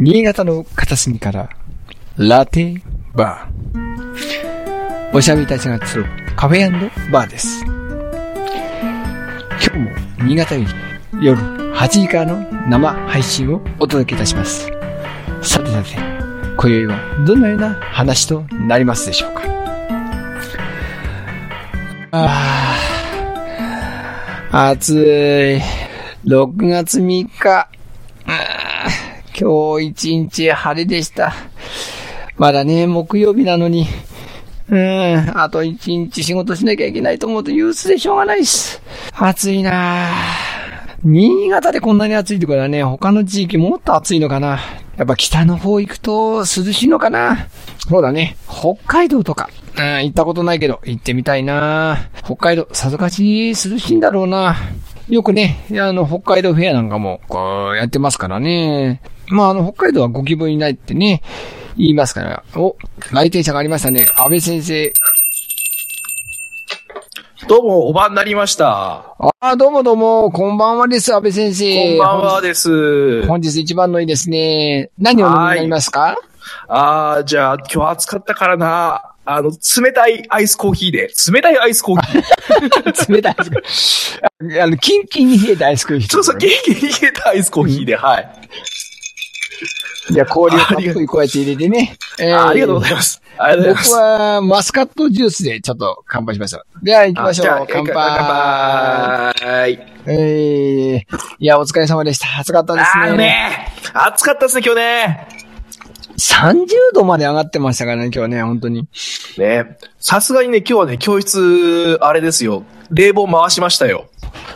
新潟の片隅から、ラテバー。おしゃべりたちが集うカフェバーです。今日も新潟より夜8時からの生配信をお届けいたします。さてさて、今宵はどのような話となりますでしょうかああ、暑い。6月3日。今日一日晴れでした。まだね、木曜日なのに。うん、あと一日仕事しなきゃいけないと思うと憂鬱でしょうがないっす。暑いなぁ新潟でこんなに暑いってことはね、他の地域もっと暑いのかな。やっぱ北の方行くと涼しいのかな。そうだね、北海道とか。うん、行ったことないけど、行ってみたいな北海道、さぞかし涼しいんだろうな。よくね、あの、北海道フェアなんかも、こう、やってますからね。まあ、あの、北海道はゴキブリないってね、言いますから。お、来店者がありましたね。安倍先生。どうも、おばんになりました。ああ、どうもどうも、こんばんはです、安倍先生。こんばんはです。本日一番のいいですね。何をお飲みになりますか？あー、じゃあ、今日暑かったからな。あの、冷たいアイスコーヒーで。冷たいアイスコーヒー。冷たいアイスクリーム。あの、キンキンに冷えたアイスクリーム。そうそう、元気に冷えたアイスコーヒーで、はい。じゃあ、氷をたっぷりこうやって入れてね。えあありがとうございます。ありがとうござい僕ます。は、マスカットジュースでちょっと乾杯しました。では、行きましょう。乾杯。乾杯。えー、いや、お疲れ様でした。暑かったですね。ね暑かったですね、今日ね。30度まで上がってましたからね、今日はね、本当に。ねさすがにね、今日はね、教室、あれですよ。冷房回しましたよ。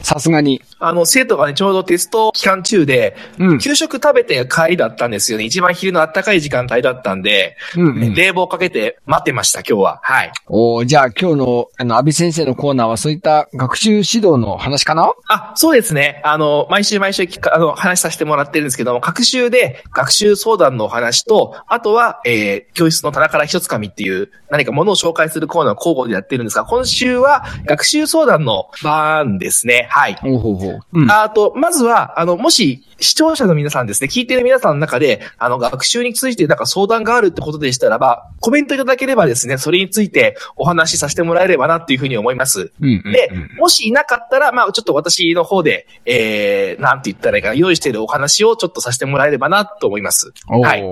さすがに。あの、生徒がね、ちょうどテスト期間中で、うん給食食べて帰りだったんですよね。一番昼の暖かい時間帯だったんで、うんうん冷房かけて待ってました、今日は。はい。おーじゃあ今日の、あの、安倍先生のコーナーはそういった学習指導の話かな？あ、そうですね。あの、毎週毎週あの、話させてもらってるんですけども、各週で学習相談のお話と、あとは、えー、教室の棚から一つ紙っていう、何かものを紹介するコーナーを交互でやってるんですが、今週は学習相談の番ですね。はい。ほうほうほう。うん。あと、まずは、あの、もし、視聴者の皆さんですね、聞いてる皆さんの中で、あの、学習についてなんか相談があるってことでしたらば、コメントいただければですね、それについてお話しさせてもらえればなっていうふうに思います。うんうんでうん、もしいなかったら、まあ、ちょっと私の方で、えー、なんて言ったらいいかな、用意しているお話をちょっとさせてもらえればなと思います。はい。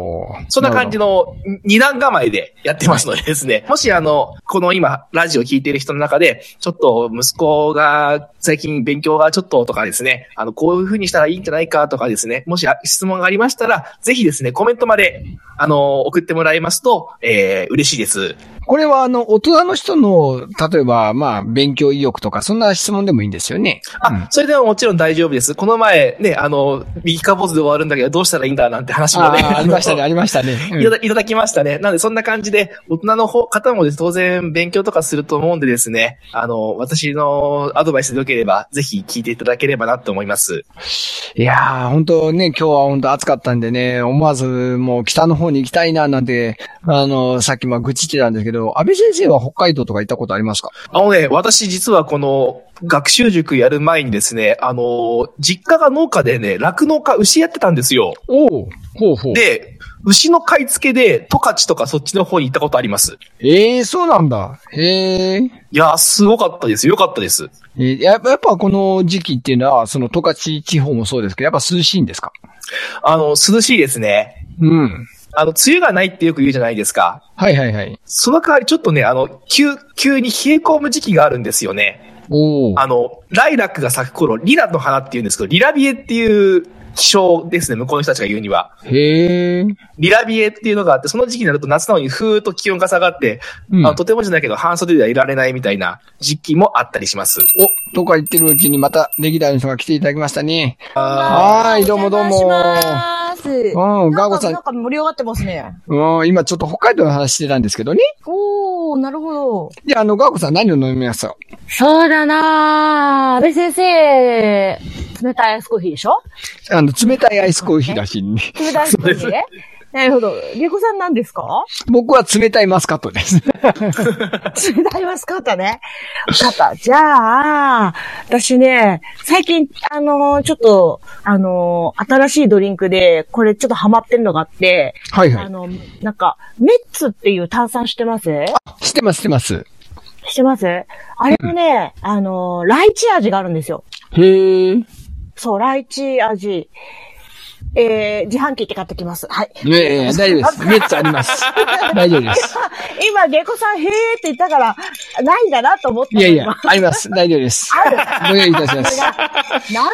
そんな感じの二段構えでやってますのでですね、もしあの、この今、ラジオ聞いてる人の中で、ちょっと息子が最近勉強がちょっととかですね、あの、こういうふうにしたらいいんじゃないかとかですね、もし質問がありましたら、ぜひですね、コメントまで、あの、送ってもらいますと、えー、嬉しいです。これはあの、大人の人の、例えば、まあ、勉強意欲とか、そんな質問でもいいんですよね。あ、それでももちろん大丈夫です。この前、ね、あの、右か坊主で終わるんだけど、どうしたらいいんだなんて話もね。ありましたね、ありましたね。うんいただいただきましたね。なので、そんな感じで、大人の方方もです当然勉強とかすると思うんでですね、あの、私のアドバイスでよければ、ぜひ聞いていただければなと思います。いやー、本当ね、今日は本当暑かったんでね、思わずもう北の方に行きたいな、なんて、あの、さっきまあ愚痴ってたんですけど、安倍先生は北海道とか行ったことありますか？あのね、私実はこの、学習塾やる前にですね、あの、実家が農家でね、酪農家、牛やってたんですよ。おおほうほう。で、牛の買い付けで、十勝とかそっちの方に行ったことあります。ええー、そうなんだ。へえ。いや、すごかったです。よかったです。えーやっぱやっぱこの時期っていうのは、その十勝地方もそうですけど、やっぱ涼しいんですか？あの、涼しいですね。うん。あの、梅雨がないってよく言うじゃないですか。はいはいはい。その代わりちょっとね、あの、急、急に冷え込む時期があるんですよね。おお。あの、ライラックが咲く頃、リラの花って言うんですけど、リラビエっていう気象ですね、向こうの人たちが言うには。へえ。リラビエっていうのがあって、その時期になると夏なのにふーっと気温が下がって、うんあのとてもじゃないけど半袖ではいられないみたいな時期もあったりします。お、とか言ってるうちにまたレギュラーの人が来ていただきましたね。あはーい、どうもどうも。うん、ガーゴさんなんか盛り上がってますね。うん、今ちょっと北海道の話してたんですけどね。おー、なるほど。じゃあ、あの、ガーゴさん何を飲みます？かそうだなぁ。安倍先生、冷たいアイスコーヒーでしょ？あの、冷たいアイスコーヒーらしいね。冷たいアイスコーヒー？ね。なるほど。ゲコさん何ですか？僕は冷たいマスカットです。冷たいマスカットね。わかった。じゃあ、私ね、最近、あのーちょっと、あのー新しいドリンクで、これちょっとハマってるのがあって、はいはい。あの、なんか、メッツっていう炭酸知ってます？知ってます、知ってます。知ってます？あれのね、あのーライチ味があるんですよ。へえ。そう、ライチ味。えー、自販機って買ってきます。はい。ええ、大丈夫です。メッツあります。大丈夫です。今、ゲコさん、へーって言ったから、ないんだなと思ったのいやいや今、あります。大丈夫です。ある。ご用意いたします。何でもあ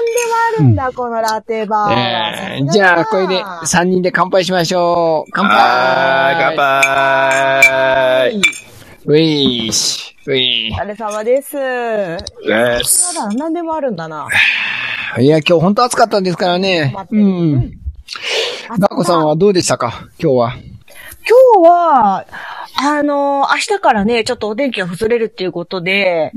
るんだ、このラテバーは。えー、じゃあ、これで3人で乾杯しましょう。乾杯はーい、乾杯ウェイし、ウェイお。疲れ様です。です。まだ何でもあるんだな。いや、今日本当暑かったんですからねうるん。ガコさんはどうでしたか？今日は。今日は、あのー明日からね、ちょっとお天気が崩れるっていうことで、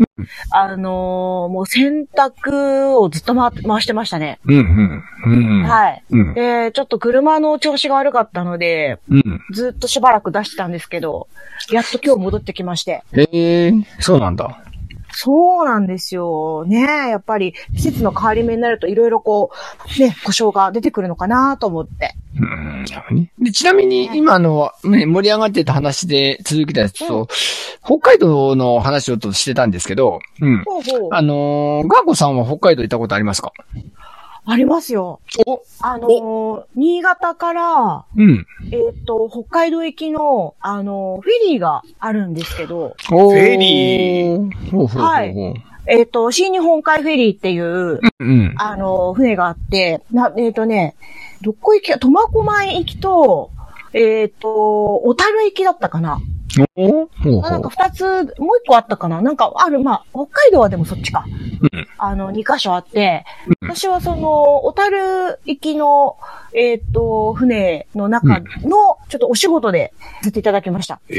あのーもう洗濯をずっと回回してましたね。うん、うん。うん。はい。うん。で、ちょっと車の調子が悪かったので、うん。ずっとしばらく出してたんですけど、やっと今日戻ってきまして。へえ、そうなんだ。そうなんですよ。ねやっぱり季節の変わり目になるといろいろこう、ね、故障が出てくるのかなと思って。うん。でちなみに、今の、ね、盛り上がってた話で続きたやつと、北海道の話をとしてたんですけど、うん。ほうほう。あのーガーコさんは北海道行ったことありますか？ありますよ。おあのー新潟から、うん。えっ、と、北海道行きの、あのーフェリーがあるんですけど、おフェリー。ほうほうほうほう。はいえっ、と、新日本海フェリーっていう、うん。あのー船があって、な、えっ、とね、どこ行き、苫小牧行きと、えっ、と、小樽行きだったかな。おほうほあなんかう。二つ、もう一個あったかななんかある、まあ、北海道はでもそっちか。うんあの、二箇所あって、うん私はその、小樽行きの、えっ、と、船の中の、ちょっとお仕事でさせていただきました。え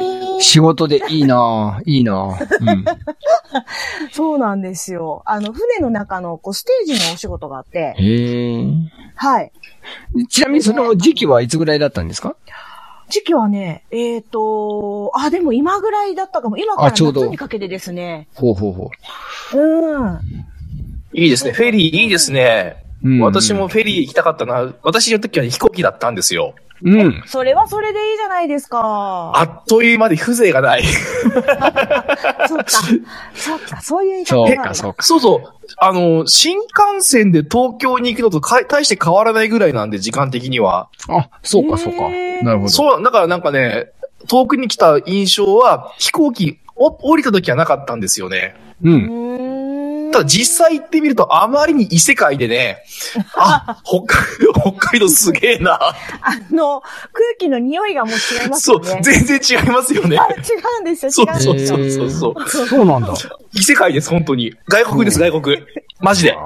ー。仕事でいいなぁいいなぁうん。そうなんですよ。あの、船の中の、こう、ステージのお仕事があって、へえ。はい。ちなみにその時期はいつぐらいだったんですか？時期はね、えっ、と、あ、でも今ぐらいだったかも。今からあちょうど夏にかけてですね。ほうほうほうん。いいですね。フェリーいいですね。う。うん私も。フェリー行きたかったな。私の時は飛行機だったんですよ。うん。それはそれでいいじゃないですか。あっという間で風情がない。そうか。そうか。そういう言い方そうなんそうか。そうそう。あの、新幹線で東京に行くのとか大して変わらないぐらいなんで、時間的には。あ、そうか、そうか。なるほど。そう、だからなんかね、遠くに来た印象は、飛行機、お降りた時はなかったんですよね。う。ん。ただ実際行ってみると、あまりに異世界でね、あ、北海道、北海道すげえな。あの、空気の匂いがもう違いますそうよね。、全然違いますよねあ。違うんですよ、違そううんですよ。そうそうそうそう。そうなんだ。異世界です、本当に。外国です、外国。マジで。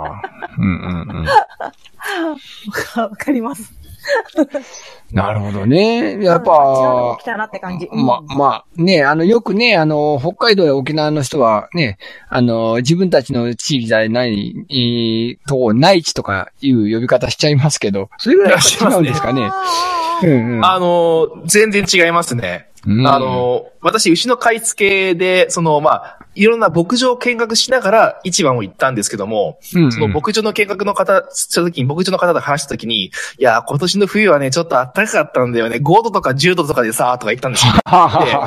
うんうんうん。わかります。なるほどね。やっぱ来、たなって感じ。ま、まあ、ね、あの、よくね、あの、北海道や沖縄の人はね、あの、自分たちの地域じゃない、えーとこ、内地とかいう呼び方しちゃいますけど、それぐらいやっぱ違うんですかね。うんうん。あの、全然違いますね。うんあの、私、牛の買い付けで、その、まあ、いろんな牧場を見学しながら市場を行ったんですけども、うんうんその牧場の見学の方、した時に、牧場の方と話した時に、いや、今年の冬はね、ちょっと暖かかったんだよね。5度とか10度とかでさ、とか言ったんですよ。はははは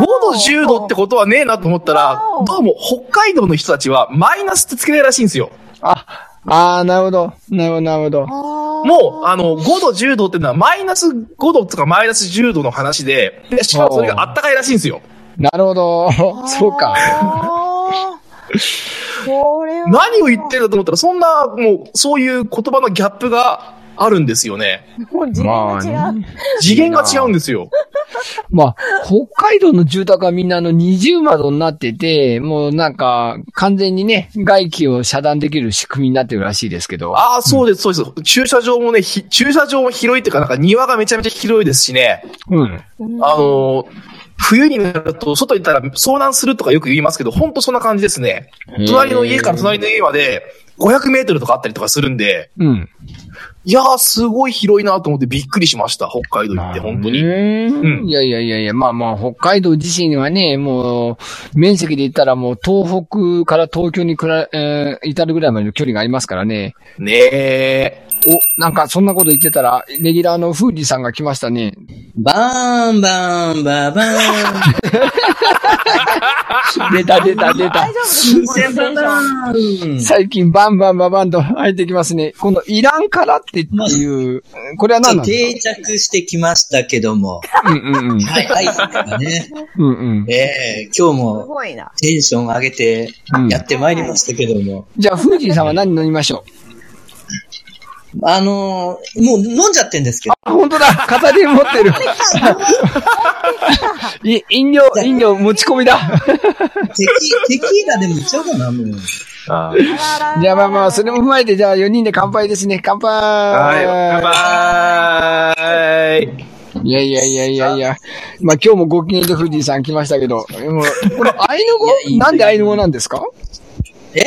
5度、10度ってことはねえなと思ったらどうも北海道の人たちはマイナスってつけないらしいんですよ。あ、あーなるほど。なるほど、なるほど。ももう、あの、5度、10度っていうのはマイナス5度とかマイナス10度の話で、でしかもそれが暖かいらしいんですよ。なるほど。そうか。これは。何を言ってるんだと思ったら、そんな、もう、そういう言葉のギャップがあるんですよね。もう次元が違う。まあね次元が違うんですよ。まあ、北海道の住宅はみんなあの二重窓になってて、もうなんか完全にね、外気を遮断できる仕組みになってるらしいですけど。ああ、そうです、そうです。駐車場もね、ひ駐車場も広いっていうか、なんか庭がめちゃめちゃ広いですしね。うん。あのー冬になると、外行ったら遭難するとかよく言いますけど、ほんとそんな感じですね。隣の家から隣の家まで、500メートルとかあったりとかするんで、うん。いやー、すごい広いなと思ってびっくりしました。北海道行って、本当に。うん。いやいやいやいや、まあまあ、北海道自身はね、もう、面積で言ったらもう、東北から東京にくら、えー、至るぐらいまでの距離がありますからね。ねえ。お、なんかそんなこと言ってたら、レギュラーのフーディさんが来ましたね。バーン、バーン、バーバーン。出た出た出た。最近バンバンバンバンと入ってきますね。このイランからってっていう、これは何なんです定着してきましたけども。かうんうんうん。はい、はい、ね。うんうん。ええ今日すも。テンション上げてうんやってまいりましたけども。じゃあ、フージーさんは何飲みましょう？あのーもう飲んじゃってんですけど。あ、本当だ。片手に持ってる。い飲料、飲料持ち込みだ。テキ、テキーラでもいっちゃおうかな、もう。あじゃあまあまあ、それも踏まえて、じゃあ4人で乾杯ですね。乾杯。はい、乾杯。いやいやいやいやいや。まあ今日もご機嫌でフージーさん来ましたけど、もうこのアイヌ語？なんでアイヌ語なんですか？え？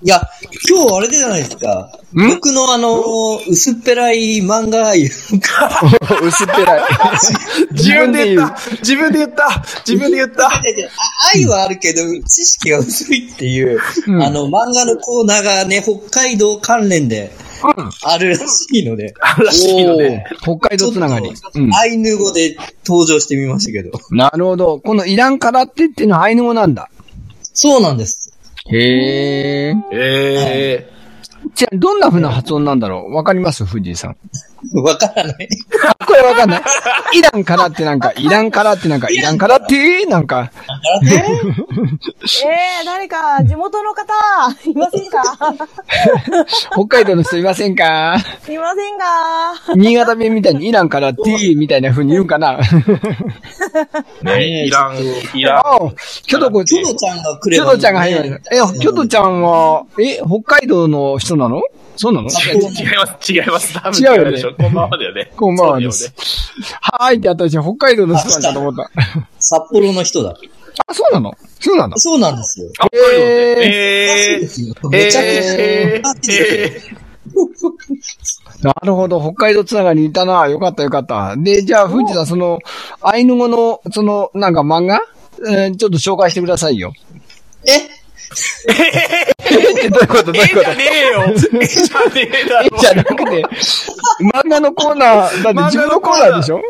いや、今日あれじゃないですか。ん？僕のあのー薄っぺらい漫画愛。薄っぺらい。自分で言った自分で言った自分で言ったあ愛はあるけど、知識が薄いっていう、うんあの、漫画のコーナーがね、北海道関連であるらしいので、らしいので。北海道つながり。うん。アイヌ語で登場してみましたけど。なるほど。このイランからってっていうのはアイヌ語なんだ。そうなんです。へえ。えじゃあ、どんな風な発音なんだろう？わかります？藤井さん。わからない。あこれわかんない。イランからってなんか、イランからってなんか、イランからってなんか、えー、誰か、地元の方、いませんか？北海道の人いませんか？いませんか？新潟弁みたいにイランからってみたいな風に言うんかな？ー、ねいらん、いらん。ああ、キョトコ、キキョドちゃんが来れば。ョトちゃんが入りました。え、キョトちゃんは、え、北海道の人なの？そうなの？違います、違います。多分違うよねでしょこんばんはだよね。こんばんはです。はーいって私、北海道の人なんかと思った。札幌の人だ。あ、そうなの？そうなの？そうなんですよ。あ、北海道で。えー、めちゃくちゃ、えー、えなるほど、北海道つながりにいたな。よかったよかった。で、じゃあ、藤田その、アイヌ語の、その、なんか漫画？えーちょっと紹介してくださいよ。え？えどういうことどう、いうことじゃねえよ。えじゃねえだろ。えじゃなくて、漫画のコーナー、だって自分のコーナーでしょ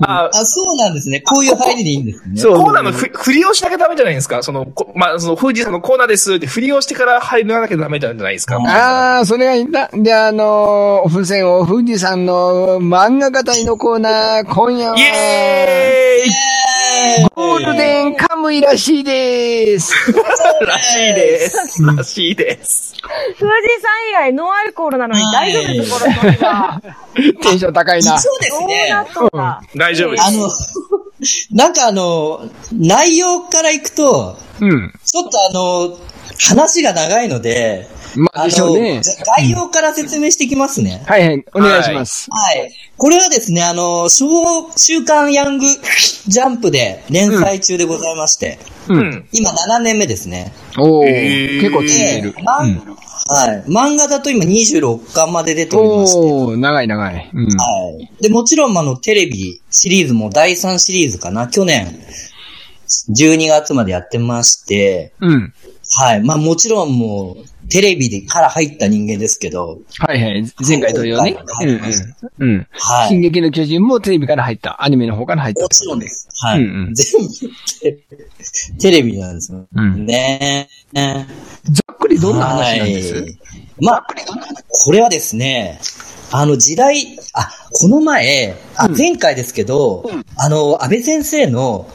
あ、あ、そうなんですね。こういう入りでいいんですね。そう。コーナーのふ振りをしなきゃダメじゃないですか？その、こまあ、その、富士山のコーナーですって振りをしてから入らなきゃダメじゃないですか？ああ、それがいいんだ。で、あのー、付箋を富士山の漫画語りのコーナー、今夜は、イエーイゴールデンカムイらしいです。らしいです。らしいです。藤井さん以外ノンアルコールなのに大丈夫です、この人は。テンション高いな。そうですね。なっとんだ。大丈夫です。あの、なんかあの、内容からいくと、うん。ちょっとあの、話が長いので、まあ、あでしょうねの、。概要から説明していきますね。はいはい、お願いします。はい。これはですね、あの、小週刊ヤングジャンプで連載中でございまして、う。うんん。今7年目ですね。おー、えー結構ついてる。まんはい。漫画だと今26巻まで出ておりまして、おー、長い長い。うん。はい。で、もちろん、あの、テレビシリーズも第3シリーズかな。去年、12月までやってまして、うん。はい。まあもちろんもう、テレビでから入った人間ですけど、はいはい。前回同様ね。はいうんうん。うん。はい。進撃の巨人もテレビから入った。アニメの方から入った。もちろんで。す。はい。うんうん全部テ、テレビなんですよ。うん。ねざっくりどんな話なんです？はいまあ、これはですね、あの時代、あ、この前、あ、うん前回ですけど、あの、安倍先生の、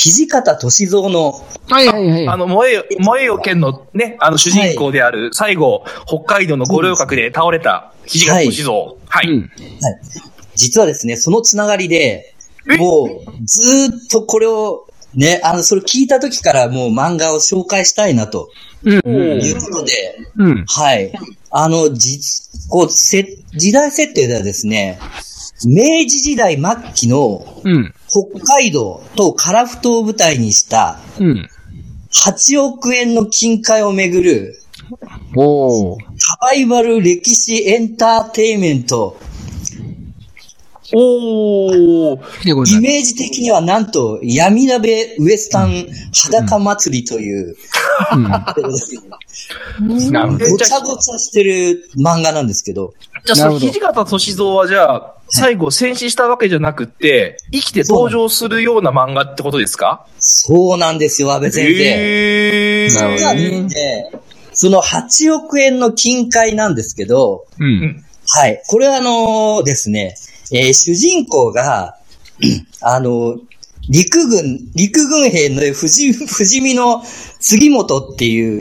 土方歳三の、はいはいはい。あの、燃えよ、燃えよ剣のね、あの主人公である、最後、北海道の五稜郭で倒れた、土方歳三。はい。うん。実はですね、そのつながりでえ、もう、ずーっとこれを、ね、あの、それ聞いた時からもう漫画を紹介したいなとうん。いうことで、うん。はい。あの、実、こう、せ、時代設定ではですね、明治時代末期のうん。北海道と樺太を舞台にしたうん。8億円の金塊をめぐるおー。サバイバル歴史エンターテイメント。おー。イメージ的にはなんと、闇鍋ウエスタン裸祭りという、なるほど。ごちゃごちゃしてる漫画なんですけど、じゃあ、土方歳三はじゃあ、最後戦死したわけじゃなくて、生きて登場するような漫画ってことですか？そうなんですよ、安倍先生。えー。実はどねね、その8億円の金塊なんですけど、うん。はい。これはあのですね、えー主人公が、あの陸軍、陸軍兵の不死、不死身の杉本っていう、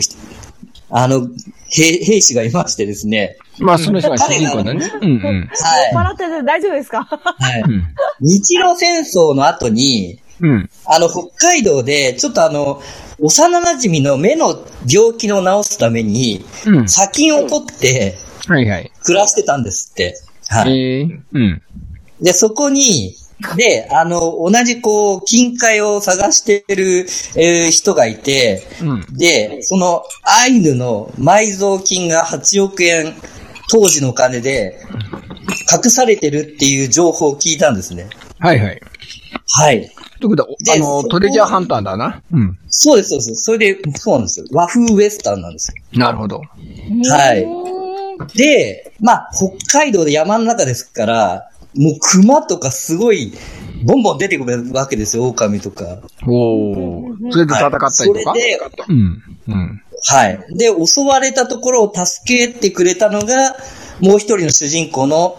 あの、兵、兵士がいましてですね。まあ、その人が主人公だね。うんうん。は笑ってて大丈夫ですか？い。はい。うん。日露戦争の後に、うん。あの、北海道で、ちょっとあの、幼馴染の目の病気を治すために、うん。砂金を取ってはいはい。暮らしてたんですって。はい。ええうん。で、そこに、で、あの、同じこう、金塊を探してる、えー人がいて、うん。で、そのアイヌの埋蔵金が8億円、当時のお金で、隠されてるっていう情報を聞いたんですね。はいはい。はい。ということあの、トレジャーハンターだな。うん。そうです、そうです。それで、そうなんですよ。和風ウエスタンなんですよ。なるほど。はいで、まあ、北海道で山の中ですから、もう熊とかすごい、ボンボン出てくるわけですよ、狼とか。おー。それで戦ったりとか、それで、うん。うん。はい。で、襲われたところを助けてくれたのが、もう一人の主人公の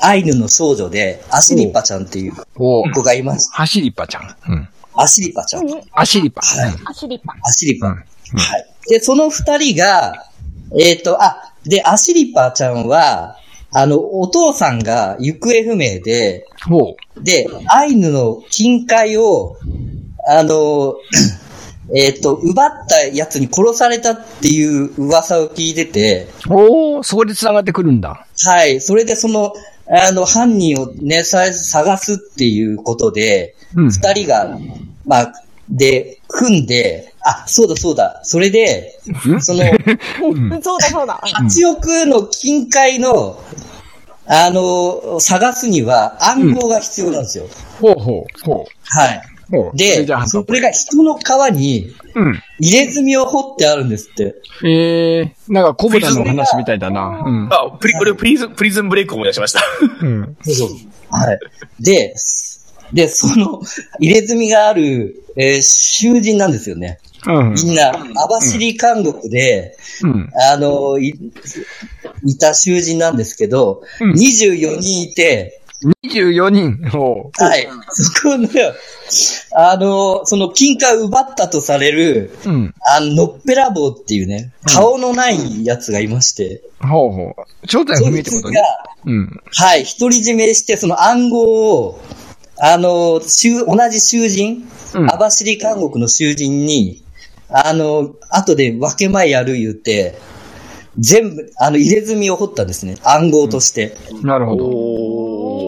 アイヌの少女で、アシリパちゃんっていう。子がいます。ハシリパちゃん。うん。アシリパちゃん。アシリパ。はい。アシリパ。アシリパ。うんはい。で、その二人が、えっ、と、あ、で、アシリパちゃんは、あの、お父さんが行方不明で、ほで、アイヌの金塊を、あの、えっ、と、奪ったやつに殺されたっていう噂を聞いてて、う。おー、そこで繋がってくるんだ。はい。それでその、あの、犯人をね、さ探すっていうことで、うん。二人が、まあ、で、組んで、あ、そうだそうだ。それで、その、そうだそうだ。8億の金塊の、あの、探すには暗号が必要なんですよ。ほうほう。ほはい。でそー。れが人の皮にうん。入れ墨を彫ってあるんですって。ええー、なんかコブラの話みたいだな。うん。あ、プリ、これプリズン、プリズンブレイクを思い出しました。うん。そうそう。はい。で、で、その、入れ墨がある、えー囚人なんですよね。うん。みんな、網走監獄で、うん。あの、い、いた囚人なんですけど、うん24人いて、24人。ほう。はい。そこの、あの、その金貨を奪ったとされる、うん。あの、のっぺらぼうっていうね、顔のないやつがいまして、ほうほう。正体不明ってことね。うん。はい、独り占めして、その暗号を、あの、囚同じ囚人、うん網走監獄の囚人に、あの、後で分け前やる言って、全部、あの、入れ墨を彫ったんですね。暗号として。なるほど。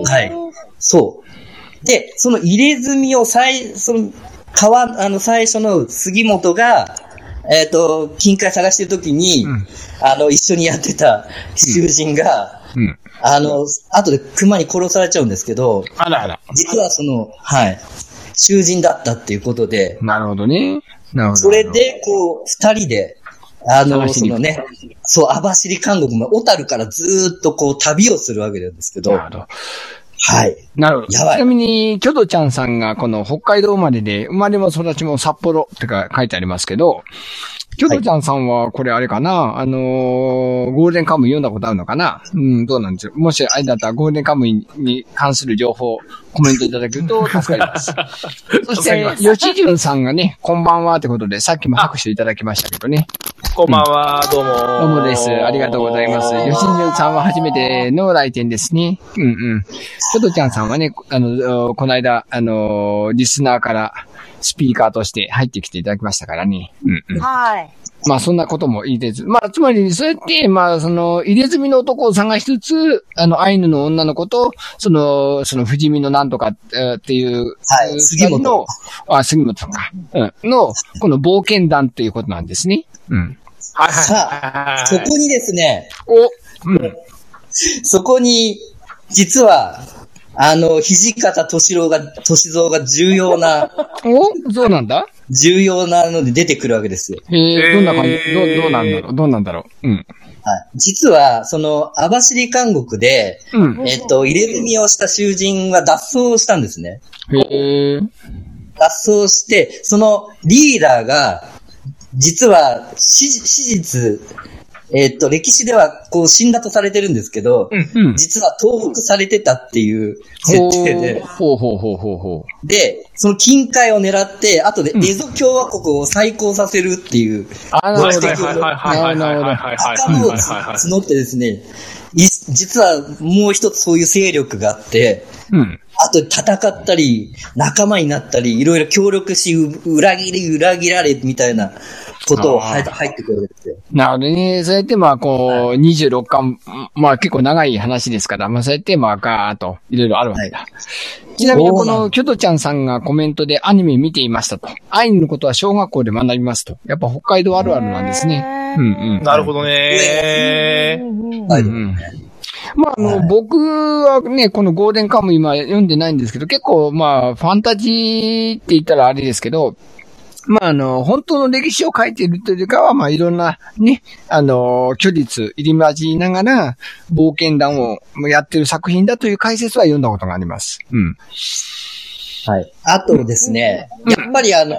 はい。そう。で、その入れ墨を最、その、川、あの、最初の杉本が、えっ、と、金塊探してる時に、うんあの、一緒にやってた囚人が、うん。あの、後で熊に殺されちゃうんですけど、あらあら。実はその、はい、囚人だったっていうことで、なるほどね。なるほど。それで、こう、二人で、あの、そのね、そう、網走監獄の小樽からずーっとこう、旅をするわけなんですけど、なるほど。はい。なるほど。ちなみに、キョドちゃんさんがこの北海道生まれで、生まれも育ちも札幌ってか書いてありますけど、キョドちゃんさんはこれあれかな、あのーゴールデンカムイ読んだことあるのかな？うん、どうなんですよ。もしあれだったらゴールデンカムイに関する情報、コメントいただけると助かります。そして、吉純さんがね、こんばんはってことで、さっきも拍手いただきましたけどね。こんばんは、どうも。どうもです。ありがとうございます。吉純さんは初めての来店ですね。うんうん。ちょとちゃんさんはね、あの、この間、あの、リスナーからスピーカーとして入ってきていただきましたからね。うんうん。はい。まあそんなこともいいです。まあつまり、そうやって、まあその、入れ墨の男を探しつつ、あの、アイヌの女の子と、その、その、不死身のなんとかえーっていう、はい杉本の、あ、杉本さんか。うん。の、この冒険団っていうことなんですね。うん。はいはいさはいあ、そこにですね、お、うん。そこに、実は、あの、土方歳郎が、歳三が重要な、おそうなんだ重要なので出てくるわけですよ。へえ、どんな感じ、ど、どうなんだろう？どうなんだろう？うん。はい。実は、その、網走監獄で、うん。えっと、入れ墨をした囚人が脱走したんですね。へえ。脱走して、そのリーダーが、実は、史史実、えー、っと、歴史では、こう、死んだとされてるんですけど、うんうん、実は投獄されてたっていう設定で。ほうほうほうほうほう。で、その近海を狙って、あとで、エゾ共和国を再興させるっていう。あ、なるほど。はいはいはいはいはい。を募ってですね、実はもう一つそういう勢力があって、うん、あと戦ったり、仲間になったり、いろいろ協力し、裏切り、裏切られ、みたいなことを入ってくるんですよ。なるほどね。そうやってまあ、こう、26巻、まあ結構長い話ですから、まあそうやってまあガーッといろいろあるわけだ。ちなみにこの、キョトちゃんさんがコメントでアニメ見ていましたと。アイヌのことは小学校で学びますと。やっぱ北海道あるあるなんですね。うんうん。なるほどね。はいうんうんまあ、あの、僕はね、このゴールデンカムイ今読んでないんですけど、結構まあ、ファンタジーって言ったらあれですけど、まあ、あの、本当の歴史を書いているというかは、まあ、いろんなね、あの、虚実入り混じりながら、冒険談をやってる作品だという解説は読んだことがあります。うん。はい。あとですね、やっぱりあの、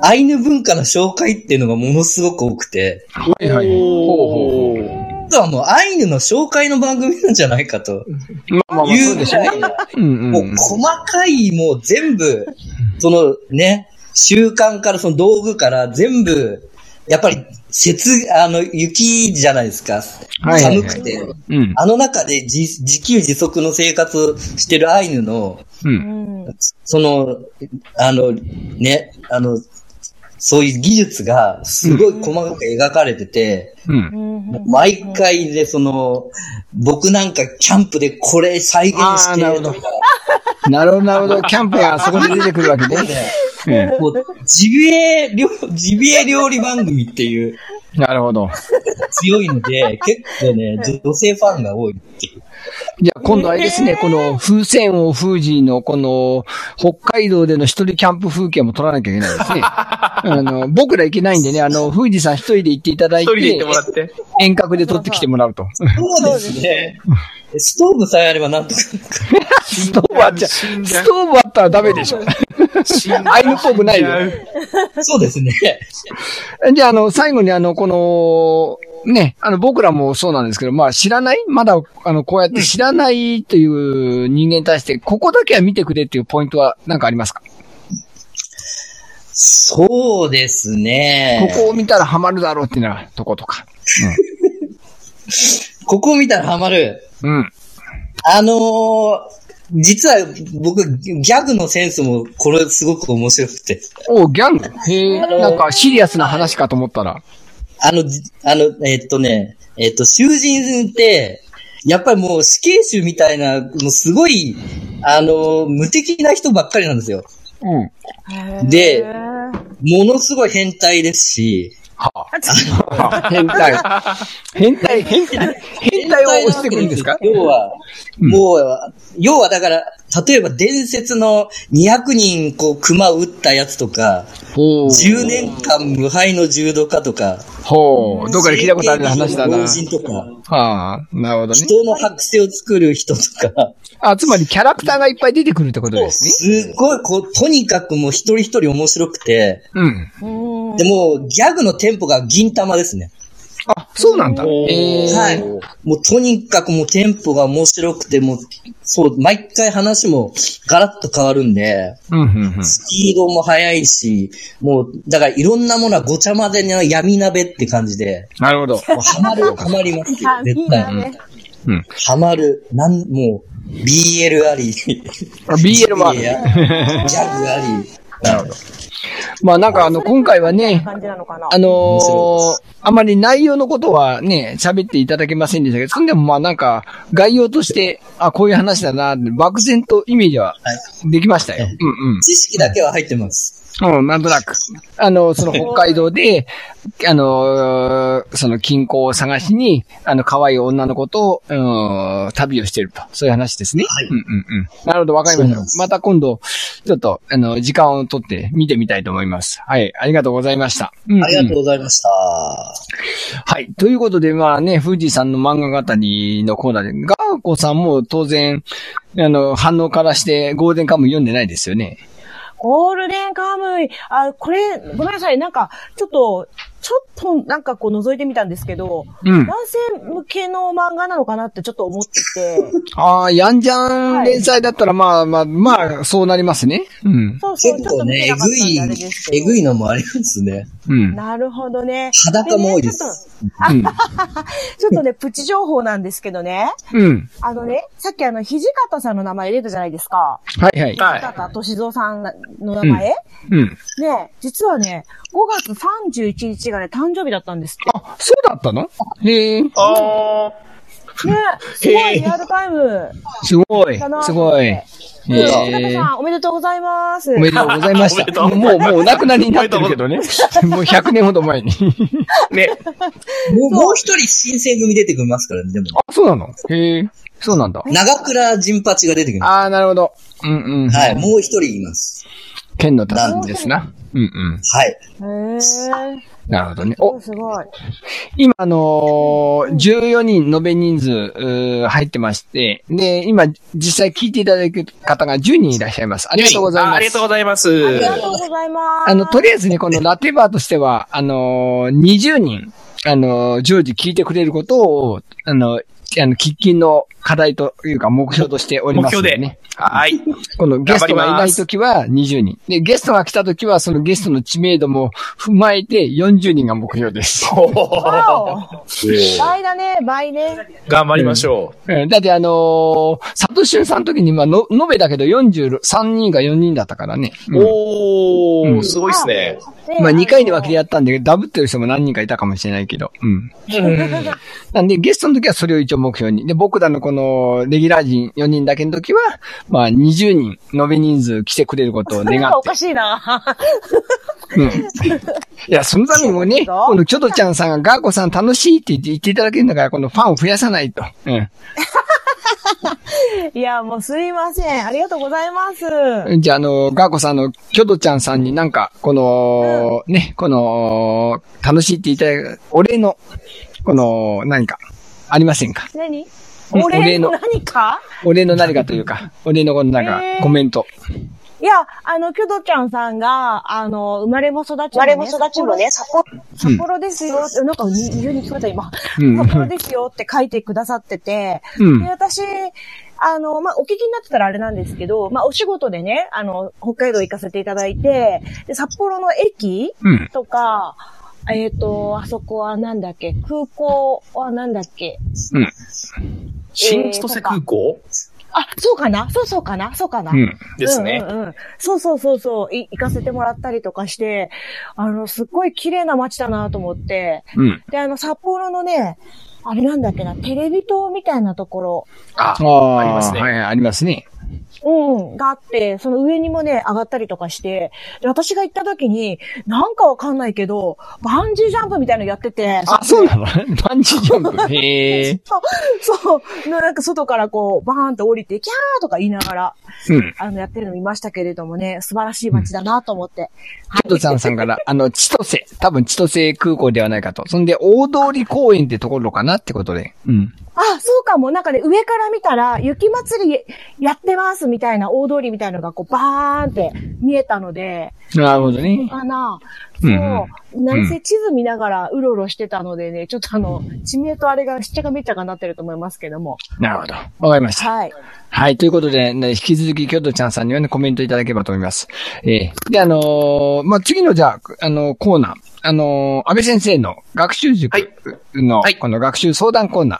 アイヌ文化の紹介っていうのがものすごく多くて、はいはい。ほうほうほう。実はもうアイヌの紹介の番組なんじゃないかとまあまあまあ、そうでしょうね。うんうんもう細かい、もう全部、そのね、習慣からその道具から全部、やっぱり、雪、あの、雪じゃないですか。はいはいはい寒くて。うん。あの中で自自給自足の生活をしてるアイヌの、うん。その、あの、ね、あの、そういう技術がすごい細かく描かれてて、うん。毎回でその、僕なんかキャンプでこれ再現してあー なるほどなるほど。キャンプがそこで出てくるわけね。えもう、ジビエ料、ジビエ料理番組っていうえなるほど。強いので、結構ね、女性ファンが多いっていう。じゃあ今度あれですね、この風船王風神のこの北海道での一人キャンプ風景も撮らなきゃいけないですね。あの、僕ら行けないんでね、あの、風神さん一人で行っていただい一人で行っててもら、って。遠隔で撮ってきてもらうと。そうですね。ストーブさえあればなんとか。ストーブあっちゃ、ストーブあったらダメでしょ。アイヌっぽくないよ。そうですね。じゃあ、あの、最後にあの、この、ね、あの、僕らもそうなんですけど、まあ、知らない？まだ、あの、こうやって知らないという人間に対して、ここだけは見てくれっていうポイントは何かありますか？そうですね。ここを見たらハマるだろうっていうのは、とことか。ここを見たらハマる。うん。あのー実は僕、ギャグのセンスもこれすごく面白くて。おギャング？へえ、なんかシリアスな話かと思ったら。あの、じあの、えっとね、えっと、囚人って、やっぱりもう死刑囚みたいな、もうすごい、あの、無敵な人ばっかりなんですよ。うん。で、ものすごい変態ですし、はあ、変態。変態、変態、変態を押してくるんですか？要は、もう、要はだから、例えば伝説の200人こう熊を撃ったやつとか、ほう。10年間無敗の柔道家とか、ほう。どっかで聞いたことある話だな。老人とか、はあ、なるほどね。人の白星を作る人とか、あ、つまりキャラクターがいっぱい出てくるってことですね。すっごい、こう、とにかくもう一人一人面白くて、うん。でも、ギャグのテンポが銀玉ですね。あ、そうなんだ。ええはい。もうとにかくもうテンポが面白くて、もう、そう、毎回話もガラッと変わるんで、うん、うん、うん。スピードも速いし、もう、だからいろんなものはごちゃ混ぜの闇鍋って感じで、なるほど。ハマる、ハマります。絶対。うん。ハマる、なん、もう、BL あり、あ BL もある ギャグあり。なるほど。まあなんかあの、今回はね、感じなのかな？あのーあまり内容のことはね、喋っていただけませんでしたけど、そんでもまあなんか、概要として、あ、こういう話だな、漠然とイメージはできましたよ。うんうん。知識だけは入ってます。うん、なんとなく。あの、その北海道で、あの、その近郊を探しに、あの、可愛い女の子と、うん、旅をしていると。そういう話ですね。はいうんうんうん。なるほど、わかりましたまた今度、ちょっと、あの、時間をとって見てみたいと思います。はい、ありがとうございました。うんうんありがとうございました。はい。ということで、まあね、富士さんの漫画語りのコーナーで、ガーコさんも当然、あの、反応からしてゴールデンカムイ読んでないですよね。ゴールデンカムイ、あ、これ、ごめんなさい、なんか、ちょっと、ちょっと、なんかこう覗いてみたんですけど、うん。男性向けの漫画なのかなってちょっと思ってて、ああ、ヤンジャン連載だったら、まあまあ、まあ、そうなりますね。うん。そうそう、結ちょっと見構ね、えてなかったんぐいであれです、けど。えぐいのもありますね。うん。なるほどね。裸も多いですでねちょっうん。と ちょっとね、プチ情報なんですけどね。うん。あのね、さっきあの、土方さんの名前出たじゃないですか。はいはい。はい土方歳三さんの名前、うん。ね、実はね、5月31日がね、誕生日だったんですって。あ、そうだったの？へえ、あね、すごいリアルタイムすごいすごい。ねえ土方えさん、おめでとうございます。おめでとうございました。うもう、もうお亡くなりになってるけどね。もう100年ほど前に。ーね。もう、もう一人新選組出てきますからね、でも。あ、そうなの？へえ、そうなんだ。長倉陣八が出てきまああ、なるほど。うんうん。す。はい、もう一人います。剣の達人ですな。うんうん。はい。へー。なるほどね。お、おすごい。今、あのー、14人延べ人数、入ってまして、で、今、実際聞いていただく方が10人いらっしゃいます。ありがとうございます。あありがとうございます。ありがとうございます。あの、とりあえずね、このラテバーとしては、あのー、20人、あのー、常時聞いてくれることを、あの、あの、喫緊の課題というか目標としており目標でますのでね。。はい。このゲストがいないときは20人。で、ゲストが来たときは、そのゲストの知名度も踏まえて40人が目標です。わお倍だね、倍ね。頑張りましょうんだってあのー、佐藤俊さんの時に、まあ、の、延べだけど43人か4人だったからね。う。うんおー、すごいっすね。ねまあ、2回に分けてやったんで、ダブってる人も何人かいたかもしれないけど。うん。なんで、ゲストの時はそれを一応目標に。で、僕らのこの、レギュラー陣4人だけの時は、まあ、20人、延べ人数来てくれることを願ってなんかおか。しいな。うん。いや、そのためにもね、このキョドちゃんさんがガーコさん楽しいって言って言っていただけるんだから、このファンを増やさないと。うん。いや、もうすいません。ありがとうございます。じゃあ、あの、ガーコさんの、キョドちゃんさんになんか、この、ね、この、楽しいって言いたい、お礼の、この、何か、ありませんか？何？うんお礼の何か？お礼の何かというか、お礼のこのなんかえ、ーコメント。いや、あの、キョドちゃんさんが、あの、生まれも育ちも、ね、生まれも育ちもね、札幌、札幌ですよ。なんか、に非常に聞こえた、今。うん。札幌ですよって書いてくださってて、うん。で、私、あの、まあ、お聞きになってたらあれなんですけど、まあ、お仕事でね、あの、北海道行かせていただいて、で、札幌の駅うん。とか、えっ、と、あそこはなんだっけ空港はなんだっけ。うん。新千歳空港？あ、そうかな？そうそうかな？そうかな、うん。ですねうん。うんうんそうそうそうそう。い行かせてもらったりとかして、あの、すっごい綺麗な街だなと思って。うん。で、あの、札幌のね、あれなんだっけな、テレビ塔みたいなところ、あ、ああ、ありますねはい、ありますね。うん、があって、その上にもね、上がったりとかして、で、私が行った時に、なんかわかんないけど、バンジージャンプみたいなのやってて、あ、そうなの？バンジージャンプ？へえ。そう、そう、なんか外からこう、バーンと降りて、キャーとか言いながら、うん。あの、やってるの見ましたけれどもね、素晴らしい街だなと思って。キョドちゃんさんから、あの、千歳、多分千歳空港ではないかと。そんで、大通公園ってところかなってことで。うん。あ、そうかも。なんかね、上から見たら、雪祭りやってますみたいな大通りみたいなのがこう、バーンって見えたので、なるほどね。かな。うんそう。なんせ地図見ながらうろうろしてたのでね、ちょっとあの、地名とあれがしっちゃかめっちゃかなってると思いますけども。なるほど。わかりました。はい。はい。ということで、ね、引き続き、キョドちゃんさんにはね、コメントいただければと思います。えーで、あのーまあ、次のじゃあ、あのコーナー。あのー安倍先生の学習塾はいの、はいこの学習相談コーナー。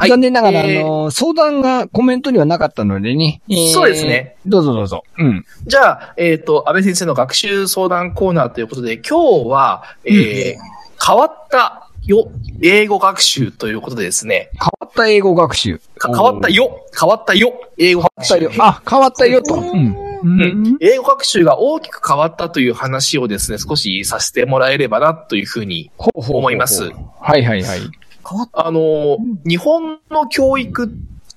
はい残念ながら、えーあのー相談がコメントにはなかったのでね。えーそうですね。どうぞどうぞ。うん。じゃあ、えっ、と、安倍先生の学習相談コーナーということで、今日は、えー変わったよ、英語学習ということでですね、変わった英語学習。か変わったよ、変わったよ、英語学習。変わったよ。あ、変わったよと。うん。うん。英語学習が大きく変わったという話をですね、少しさせてもらえればなというふうにほうほうほう思います。はいはいはい。変わっあの、日本の教育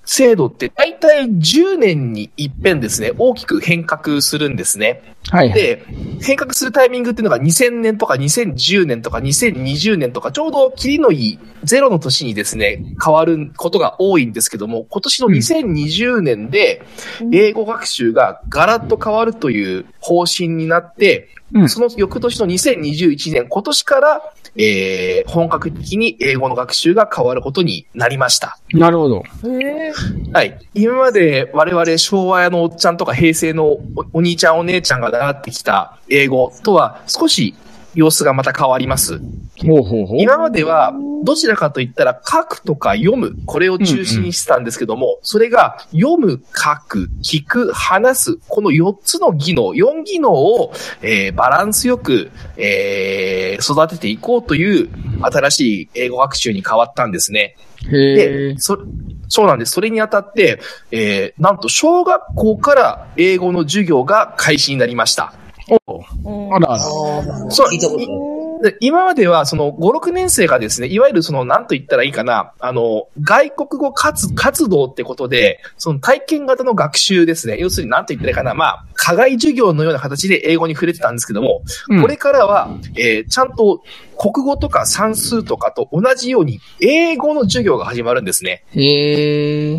制度って大体10年に一遍ですね、大きく変革するんですね。はいはい。で、変革するタイミングっていうのが2000年とか2010年とか2020年とか、ちょうど切りのいいゼロの年にですね、変わることが多いんですけども、今年の2020年で英語学習がガラッと変わるという方針になって、うんその翌年の2021年、今年から、えー、本格的に英語の学習が変わることになりました。なるほど。はい。今まで我々昭和のおっちゃんとか平成のおお兄ちゃんお姉ちゃんが習ってきた英語とは少し様子がまた変わります。ほうほうほう。今まではどちらかといったら書くとか読む、これを中心にしてたんですけども、それが読む、書く、聞く、話す、この4つの技能、4技能を、えーバランスよく、えー育てていこうという新しい英語学習に変わったんですね。へでえ、。そ、そうなんです。それにあたって、えー、なんと小学校から英語の授業が開始になりました。あらあら。そう聞いたことないで今までは、その、5、6年生がですね、いわゆるその、なんと言ったらいいかな、あの、外国語活活動ってことで、その体験型の学習ですね。要するになんと言ったらいいかな、まあ、課外授業のような形で英語に触れてたんですけども、うんこれからは、えーちゃんと国語とか算数とかと同じように、英語の授業が始まるんですね。へえ。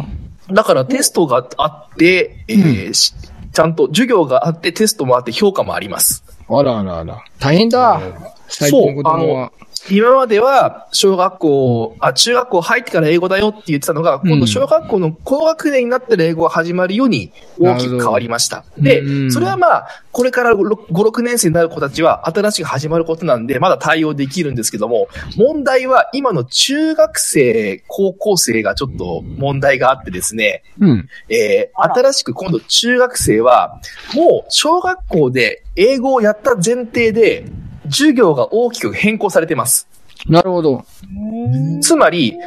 だからテストがあって、えーしちゃんと授業があって、テストもあって、評価もあります。あらあらあら。大変だ。最近の子供は。今までは、小学校、あ、中学校入ってから英語だよって言ってたのが、今度小学校の高学年になったら英語が始まるように大きく変わりました。でう、んそれはまあ、これから5、6年生になる子たちは新しく始まることなんで、まだ対応できるんですけども、問題は今の中学生、高校生がちょっと問題があってですね、うん。えー新しく今度中学生は、もう小学校で英語をやった前提で、授業が大きく変更されてます。なるほど。つまり、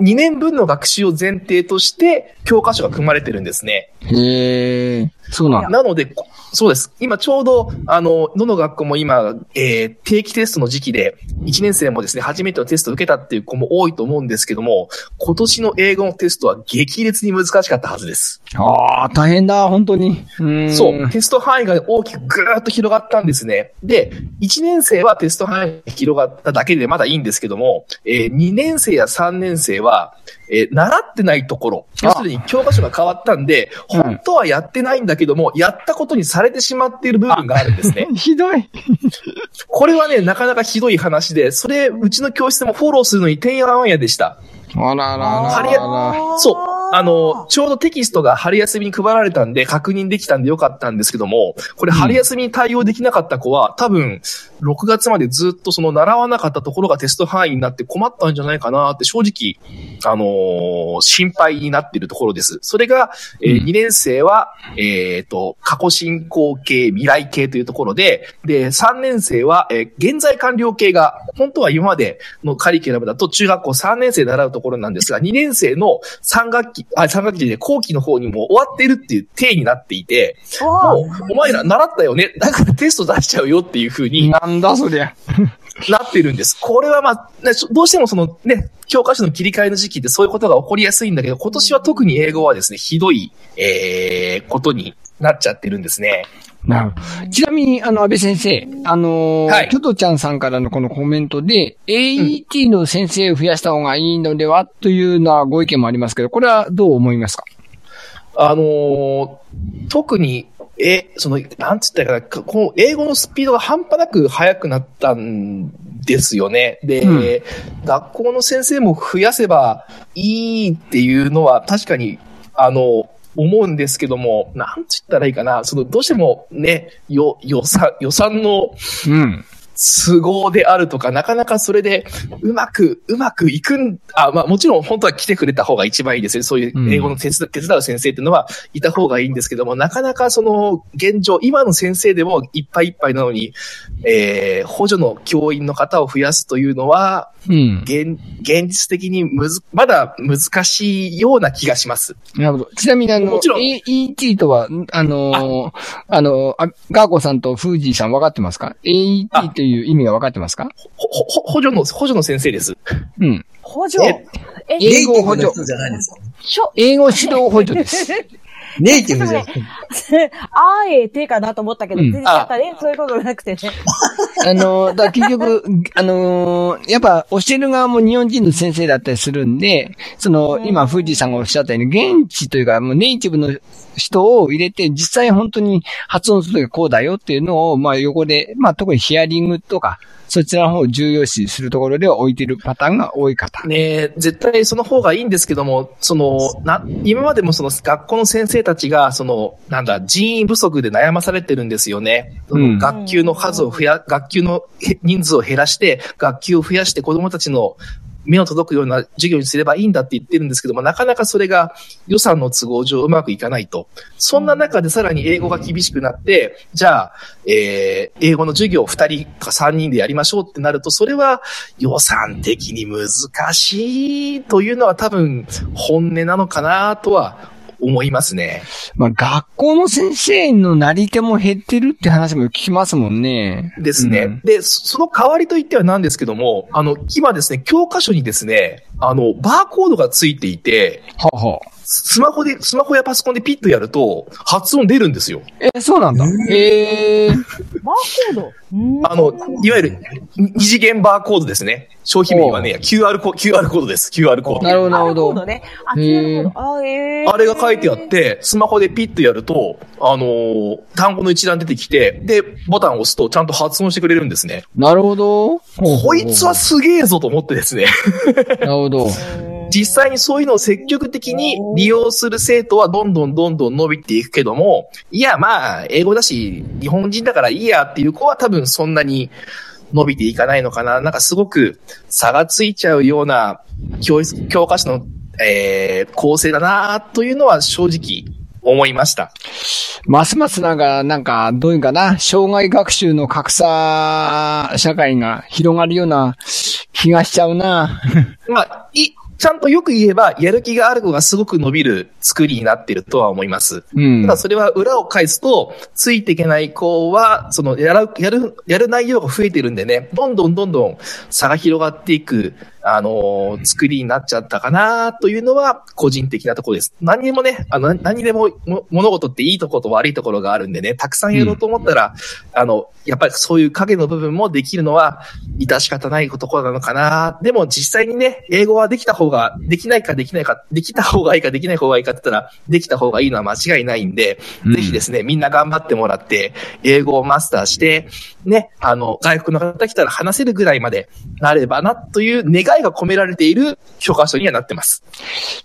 2年分の学習を前提として、教科書が組まれてるんですね。へえ。そうなんだ。なので、こそうです。今ちょうど、あの、どの学校も今、えー定期テストの時期で、1年生もですね、初めてのテストを受けたっていう子も多いと思うんですけども、今年の英語のテストは激烈に難しかったはずです。ああ、大変だ、本当に。うん。そう。テスト範囲が大きくぐーっと広がったんですね。で、1年生はテスト範囲が広がっただけでまだいいんですけども、えー2年生や3年生は、えー習ってないところ、要するに教科書が変わったんで、うん本当はやってないんだけども、やったことにされてしまっている部分があるんですね。ひどい。これはね、なかなかひどい話で、それ、うちの教室でもフォローするのにてんやわんやでした。あらあらあらあら。そう。あの、ちょうどテキストが春休みに配られたんで確認できたんでよかったんですけども、これ春休みに対応できなかった子は、多分、6月までずっとその習わなかったところがテスト範囲になって困ったんじゃないかなって正直、あのー心配になっているところです。それが、えーうん。2年生は、えっ、と、過去進行形、未来形というところで、で、3年生は、えー現在完了形が、本当は今までのカリキュラムだと中学校3年生で習うところなんですが、2年生の3学期、あ、3学期で後期の方にも終わってるっていう体になっていて、もう、お前ら習ったよね。だからテスト出しちゃうよっていう風になんだそりゃ。なってるんです。これはまあ、ねどうしてもそのね、教科書の切り替えの時期ってそういうことが起こりやすいんだけど、今年は特に英語はですね、ひどい、えー、ことになっちゃってるんですね。なるほど。ちなみに、あの、安倍先生、あのー、はいキョトちゃんさんからのこのコメントで、AET の先生を増やした方がいいのではというようなご意見もありますけど、これはどう思いますか？あのー特に、え、その、なんつったかな、この英語のスピードが半端なく速くなったんですよね。で、うん学校の先生も増やせばいいっていうのは確かに、あの、思うんですけども、なんつったらいいかな、その、どうしてもね、よ、予算、予算のうん。都合であるとか、なかなかそれでうまく、うまくいくん、あ、まあもちろん本当は来てくれた方が一番いいですよ。そういう英語の手伝,、手伝う先生っていうのはいた方がいいんですけども、なかなかその現状、今の先生でもいっぱいいっぱいなのに、えー、補助の教員の方を増やすというのは、うん。現、現実的にむず、まだ難しいような気がします。なるほど。ちなみにあのもちろん、A- ET とは、んあのーあのーあ、ガーコさんとフージーさん分かってますか ?AET あという意味が分かってますか？ほ、ほ、補助の、補助の先生です。うん。補助？ええ、英語補助ブの人じゃないんですかしょ、英語指導補助です。ネイティブじゃない。あーえてかなと思ったけど、うん全然違ったね。そういうことなくてね。あのーだ結局、あのーやっぱ教える側も日本人の先生だったりするんで、その、今、フージーさんがおっしゃったように、現地というか、もうネイティブの人を入れて、実際本当に発音するときはこうだよっていうのを、まあ横で、まあ特にヒアリングとか、そちらの方を重要視するところでは置いてるパターンが多い方。ねえ絶対その方がいいんですけども、その、な、今までもその学校の先生たちが、その、なんだ、人員不足で悩まされてるんですよね。学級の数を増や、学級のへ人数を減らして、学級を増やして子供たちの目を届くような授業にすればいいんだって言ってるんですけども、なかなかそれが予算の都合上うまくいかないと。そんな中でさらに英語が厳しくなって、じゃあ、えー、英語の授業を2人か3人でやりましょうってなると、それは予算的に難しいというのは多分本音なのかなとは思いますね。まあ学校の先生のなり手も減ってるって話も聞きますもんね。ですね。うんで、そその代わりといってはなんですけども、あの、今ですね、教科書にですね、あの、バーコードがついていて、はあはあスマホで、スマホやパソコンでピッとやると、発音出るんですよ。え、そうなんだ。へえ。バーコード？うんあの、いわゆる、に二次元バーコードですね。商品名はね、QR コ、QR コードです。QR コード。なるほど、なるほど。ね。あ、QR コード。あ、えーあれが書いてあって、スマホでピッとやると、あのー単語の一覧出てきて、で、ボタンを押すとちゃんと発音してくれるんですね。なるほど。こいつはすげえぞと思ってですね。なるほど。実際にそういうのを積極的に利用する生徒はどんどんどんどん伸びていくけども、いや、まあ、英語だし、日本人だからいいやっていう子は多分そんなに伸びていかないのかな。なんかすごく差がついちゃうような教室、教科書の、えー、構成だなというのは正直思いました。ますますなんか、なんか、どういうかな、障害学習の格差社会が広がるような気がしちゃうな。まあ、い、ちゃんとよく言えば、やる気がある子がすごく伸びる作りになっているとは思います。うんただ。それは裏を返すと、ついていけない子は、その、やる、やる、やる内容が増えてるんでね、どんどんどんどん差が広がっていく、あのー作りになっちゃったかなというのは、個人的なところです。何にもね、あの、何にでもも物事っていいところと悪いところがあるんでね、たくさんやろうと思ったら、あの、やっぱりそういう影の部分もできるのは、致し方ないところなのかな。でも実際にね、英語はできた方が、できないかできないか、できた方がいいかできない方がいいかって言ったら、できた方がいいのは間違いないんで、うんぜひですね、みんな頑張ってもらって、英語をマスターして、ね、あの、外国の方来たら話せるぐらいまでなればな、という願いが込められている教科書にはなってます。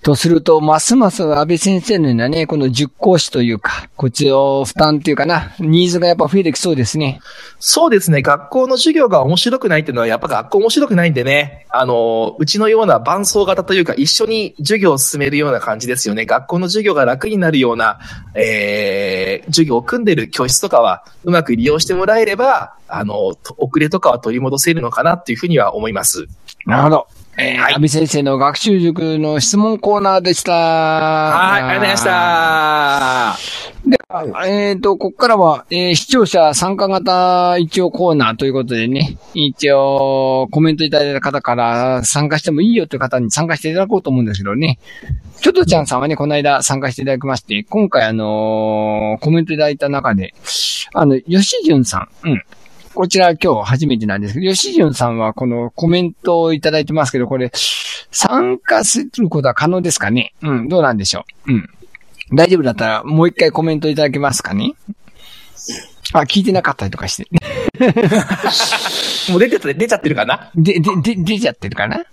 とすると、ますます安倍先生のようなね、この塾講師というか、こっちの負担っていうかな、ニーズがやっぱ増えてきそうですね。そうですね。学校の授業が面白くないっていうのは、やっぱ学校面白くないんでね。あの、うちのような伴走型というか、一緒に授業を進めるような感じですよね。学校の授業が楽になるような、えー、授業を組んでる教室とかは、うまく利用してもらえれば、あの、と遅れとかは取り戻せるのかなっていうふうには思います。なるほど。えーはい安倍先生の学習塾の質問コーナーでした。はい、ありがとうございました。では、えっ、と、ここからは、えー視聴者参加型一応コーナーということでね、一応コメントいただいた方から参加してもいいよという方に参加していただこうと思うんですけどね。ちょっとちゃんさんはね、この間参加していただきまして、今回あのーコメントいただいた中で、あの、吉潤さん、うん。こちら今日初めてなんですけど、吉潤さんはこのコメントをいただいてますけど、これ、参加することは可能ですかね？うん、どうなんでしょう？うん。大丈夫だったら、もう一回コメントいただけますかね？あ、聞いてなかったりとかして。もう出てた、出ちゃってるかな？で、で、で、出ちゃってるかな？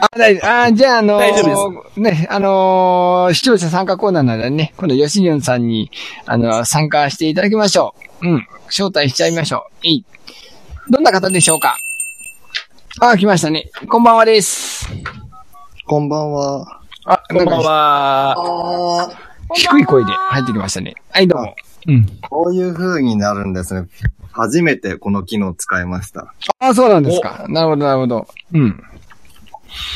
あ、大丈夫。あ、じゃあ、あのー大丈夫ね、あのー視聴者参加コーナーならね、今度、吉潤さんに、あのー参加していただきましょう。うん。招待しちゃいましょう。えい。どんな方でしょうか？あ、来ましたね。こんばんはです。こんばんは。あ、こんばんは。は。低い声で入ってきましたね。はい、どうも。うん。こういう風になるんですね。初めてこの機能使いました。あ、そうなんですか。なるほど、なるほど。うん。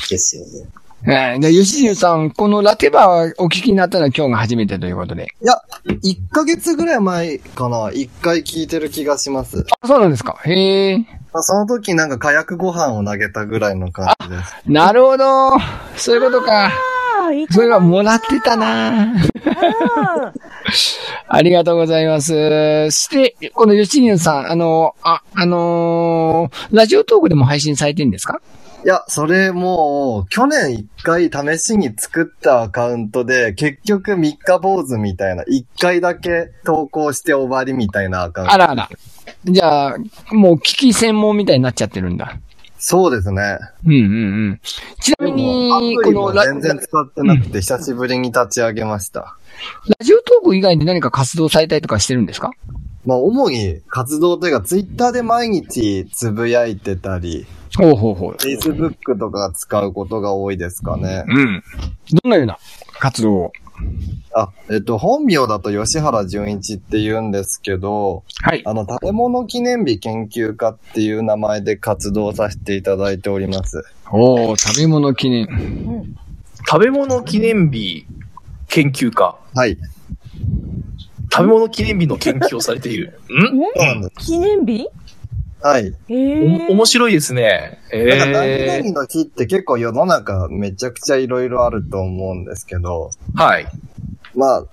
ですよね。はい。で、吉純さん、このラテバーお聞きになったのは今日が初めてということで。いや、1ヶ月ぐらい前かな。1回聞いてる気がします。あ、そうなんですか。へえ。まあその時なんか火薬ご飯を投げたぐらいの感じです。なるほど。そういうことか。ああ、いいそれはもらってたなありがとうございます。して、この吉純さん、あの、あ、あのーラジオトークでも配信されてるんですか？いや、それもう、去年1回試しに作ったアカウントで、結局3日坊主みたいな、1回だけ投稿して終わりみたいなアカウント。あらあら。じゃあ、もう機器専門みたいになっちゃってるんだ。そうですね。うんうんうん。ちなみにこのラ全然使ってなくて、久しぶりに立ち上げました。ラジオトーク以外で何か活動されたりとかしてるんですか？まあ、主に活動というか、ツイッターで毎日つぶやいてたり、ほうほうほう。Facebook とか使うことが多いですかね。うん。どんなような活動を？あ、えっと、本名だと吉原純一って言うんですけど、はい。あの、食べ物記念日研究家っていう名前で活動させていただいております。おー、食べ物記念。食べ物記念日研究家。はい。食べ物記念日の研究をされている。んそうなんです。記念日？はい。ええお、面白いですね。なんか何え々の日って結構世の中めちゃくちゃいろいろあると思うんですけど、ー、はい。まあ、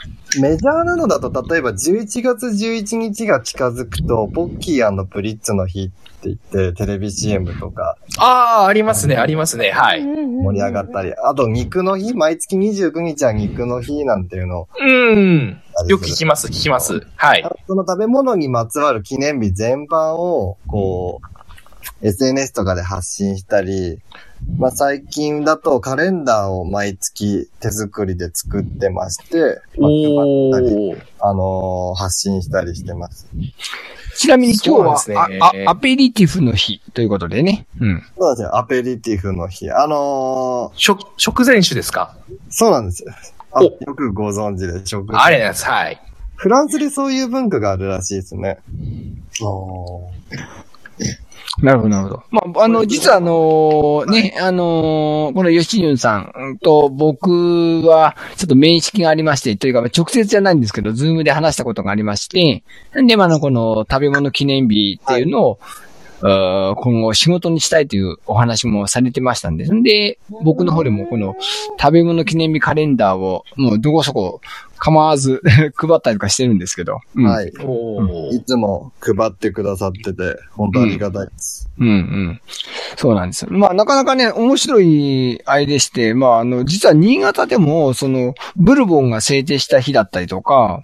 メジャーなのだと、例えば11月11日が近づくと、ポッキープリッツの日って言って、テレビ CM とかああ、ありますね、ありますね。はい。盛盛り上がったり、あと肉の日、毎月29日は肉の日なんていうのをうん。よく聞きます、聞きます。はい。その食べ物にまつわる記念日全般を、こう、SNS とかで発信したり、まあ最近だとカレンダーを毎月手作りで作ってまして、まあったりー。あのー発信したりしてます。ちなみに今日は、ですねああアペリティフの日ということでね。うん。そうなんですよ。アペリティフの日。あの食、食前酒ですか？ーそうなんですよ。よくご存知で、食あれなんです、はい。フランスでそういう文化があるらしいですね。なるほど、なるほど。まあ、あの、実はあの、ね、あの、この吉純さんと僕は、ちょっと面識がありまして、というか、直接じゃないんですけど、ズームで話したことがありまして、で、まあ、あの、この食べ物記念日っていうのを、今後仕事にしたいというお話もされてましたんで、んで、僕の方でもこの食べ物記念日カレンダーを、もうどこそこ構わず 配ったりとかしてるんですけど。うんはい。おーいつも配ってくださってて、本当ありがたいです。うんうん。そうなんですよ。まあ、なかなかね、面白いあれでして、まあ、あの、実は新潟でも、その、ブルボンが制定した日だったりとか、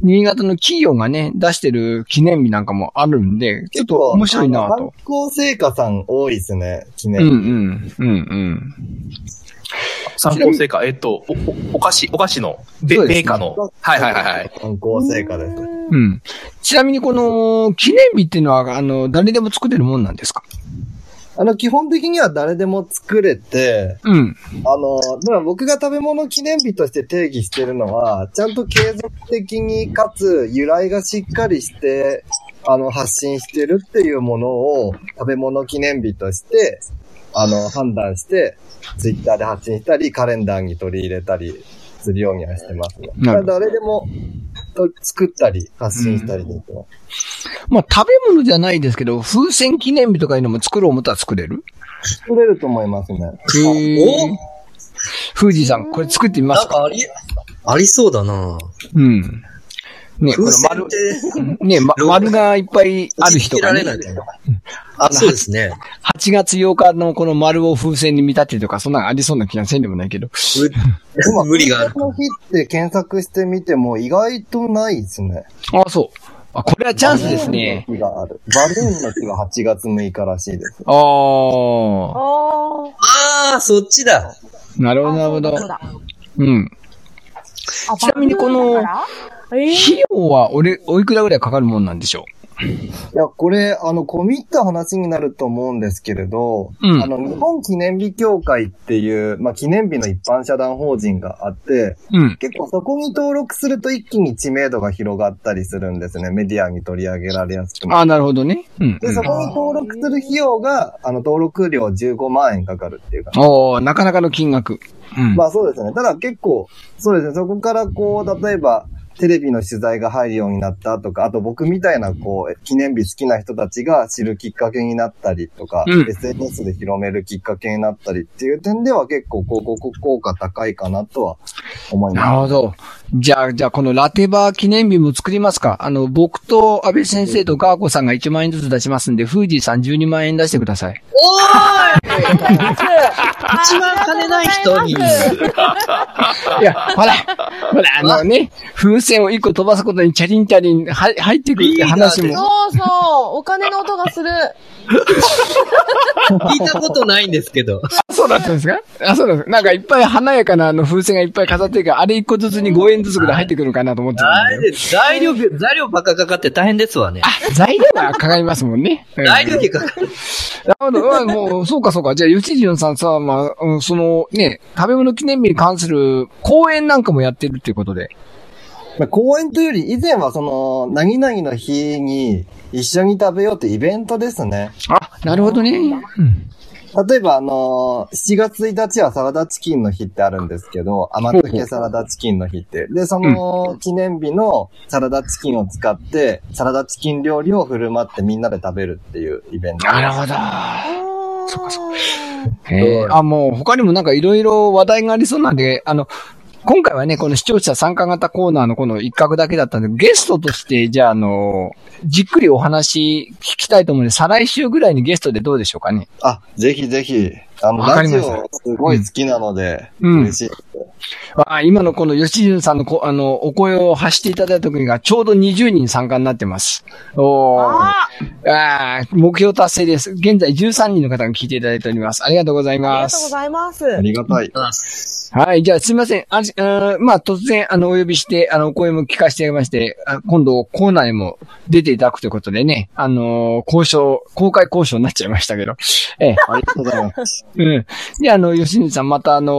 新潟の企業がね、出してる記念日なんかもあるんで、ちょっと面白いなと。観光成果さん多いですね、記念日。うんうん、うんうん。参考成果、えっと、お、おお菓子、お菓子の、ですねベーカーの。はいはいはいはい。観光成果です。うん。ちなみにこの、記念日っていうのは、あの、誰でも作れるもんなんですか？あの、基本的には誰でも作れて、うん。あの、だから僕が食べ物記念日として定義してるのは、ちゃんと継続的にかつ由来がしっかりして、あの、発信してるっていうものを食べ物記念日として、あの、判断して、ツイッターで発信したり、カレンダーに取り入れたりするようにはしてますね。なるほど誰でもと作ったり、発信したりできます。まあ、食べ物じゃないですけど、風船記念日とかいうのも作ろう思ったら作れる？作れると思いますね。へー。富士さん、これ作ってみますか？なんかあり、ありそうだなうん。ね、こ風船の丸っ、て、ね、ま、丸がいっぱいある人がねられ、ないあ、そうですね。8月8日のこの丸を風船に見立てるとか、そんなのありそうな気がせんでもないけど。今無理がある。の日って検索してみても意外とないですね。あ、そう。あ、これはチャンスですね。日がある。バルーンの日が8月6日らしいです。ああ。あああ、そっちだ。なるほど、あ。なるほどそう。ん。あちなみにこのえー費用はおれ、おいくらぐらいかかるもんなんでしょいや、これ、あの、込み入った話になると思うんですけれど、うんあの、日本記念日協会っていう、まあ、記念日の一般社団法人があって、う。うん。結構そこに登録すると一気に知名度が広がったりするんですね。メディアに取り上げられやすくなる。ああ、なるほどね。うん。で、そこに登録する費用が、あの、登録料15万円かかるっていうか。おーなかなかの金額。うん。まあそうですね。ただ結構、そうですね。そこからこう、例えば、テレビの取材が入るようになったとか、あと僕みたいなこう、記念日好きな人たちが知るきっかけになったりとか、うん SNS で広めるきっかけになったりっていう点では結構広告効果高いかなとは思いなるまほど。じゃあ、じゃあ、このラテバー記念日も作りますか？あの、僕と安倍先生とガーコさんが1万円ずつ出しますんで、フージーさん12万円出してください。一番金ない人に。いや、ほら、ほら、あのね、風船を1個飛ばすことにチャリンチャリンは入ってくるって話も。そうそう、お金の音がする。聞いたことないんですけど。そうだったんですか？あ、そうなんです。なんかいっぱい華やかなあの風船がいっぱい飾ってるから、あれ1個ずつに5円ずつぐらい入ってくるかなと思ってた。材料、材料ばっかかかって大変ですわね。あ、材料がかかりますもんね。うん材料費かかる。なるほど。うんもう、そうかそうか。じゃあ、吉純さんさ、まあ、うんそのね、食べ物記念日に関する講演なんかもやってるっていうことで。まあ公演というより、以前はその、何々の日に一緒に食べようってイベントですね。あ、なるほどね。うん。例えば、あのー7月1日はサラダチキンの日ってあるんですけど、甘漬けサラダチキンの日って。で、その記念日のサラダチキンを使って、サラダチキン料理を振る舞ってみんなで食べるっていうイベント。なるほど。そっかそっか。えーあ、もう他にもなんかいろいろ話題がありそうなんで、あの、今回はね、この視聴者参加型コーナーのこの一角だけだったんで、ゲストとして、じゃあ、あの、じっくりお話聞きたいと思うので、再来週ぐらいにゲストでどうでしょうかね。あ、ぜひぜひ。あの、ラジオすごい好きなので、うん嬉しい。あ今のこの吉純さんのこ、あの、お声を発していただいた時がちょうど20人参加になってます。おー。ああー目標達成です。現在13人の方が聞いていただいております。ありがとうございありますがとうご。ざいますあ。りがたい。はい。じゃあ、すみません。あまあ、突然、あの、お呼びして、あの、お声も聞かせてあげまして、あ今度、コーナーにも出ていただくということでね、あのー交渉、公開交渉になっちゃいましたけど。ええ。ありがとうございます。うん。じゃあ、あの、吉水さん、また、あの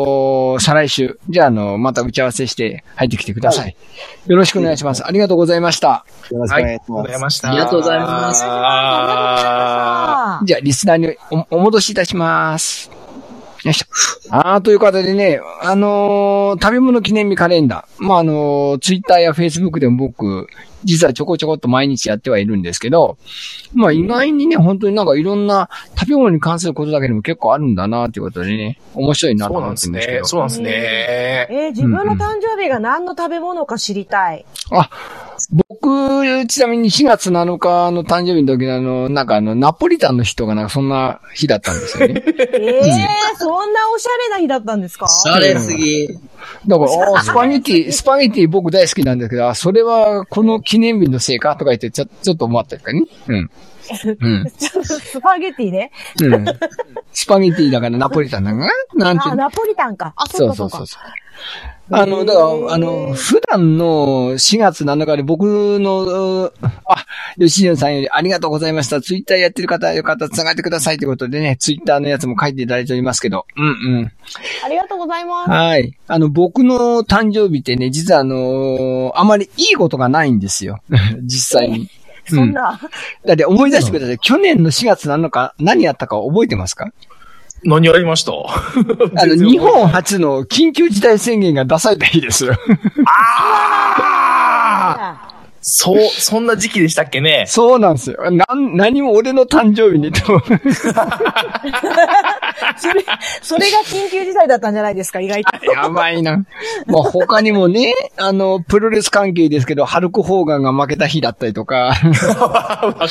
ー再来週、じゃあ、あの、また打ち合わせして入ってきてください。よろしくお願いします。ありがとうございました。よろしくおはい。あり願いしますがとうござい。ました。ありがとうございますああじゃあ、リスナーにおお戻しいたします。よいしょ。あー、ということでね、あのー食べ物記念日カレンダー。まあ、あのーツイッターやフェイスブックでも僕、実はちょこちょこっと毎日やってはいるんですけど、まあ意外にね、本当になんかいろんな食べ物に関することだけでも結構あるんだなっていうことでね、面白いなと思そうなんですね。ってるんですけど。そうなんですね。えー自分の誕生日が何の食べ物か知りたい。あ、僕、ちなみに4月7日の誕生日の時のあの、なんかあの、ナポリタンの日とかなんかそんな日だったんですよね。ええそんなおしゃれな日だったんですか？洒落すぎ。だから、スパゲティ、スパゲティ僕大好きなんですけど、あそれはこの記念日のせいかとか言って、ちょ、ちょっと思ったりとかね。うん。うん。スパゲティね。うん。スパゲティだからナポリタンなんかななんてあ、。ナポリタンか。あ、そそうそう。そう。あの、だから、あの、普段の4月7日で僕の、うあ、吉純さんよりありがとうございました。ツイッターやってる方、よかったら繋がってくださいということでね、ツイッターのやつも書いていただいておりますけど。うんうん。ありがとうございます。はい。あの、僕の誕生日ってね、実はあのーあまりいいことがないんですよ。実際に。そんな。だって思い出してください。去年の4月7日、何やったか覚えてますか？何やりました？あの、日本初の緊急事態宣言が出された日です。よ。ああそう、そんな時期でしたっけね？そうなんですよ。なん、何も俺の誕生日にと。それ、それが緊急事態だったんじゃないですか、意外と。やばいな。まあ、他にもね、あの、プロレス関係ですけど、ハルク・ホーガンが負けた日だったりとか、わか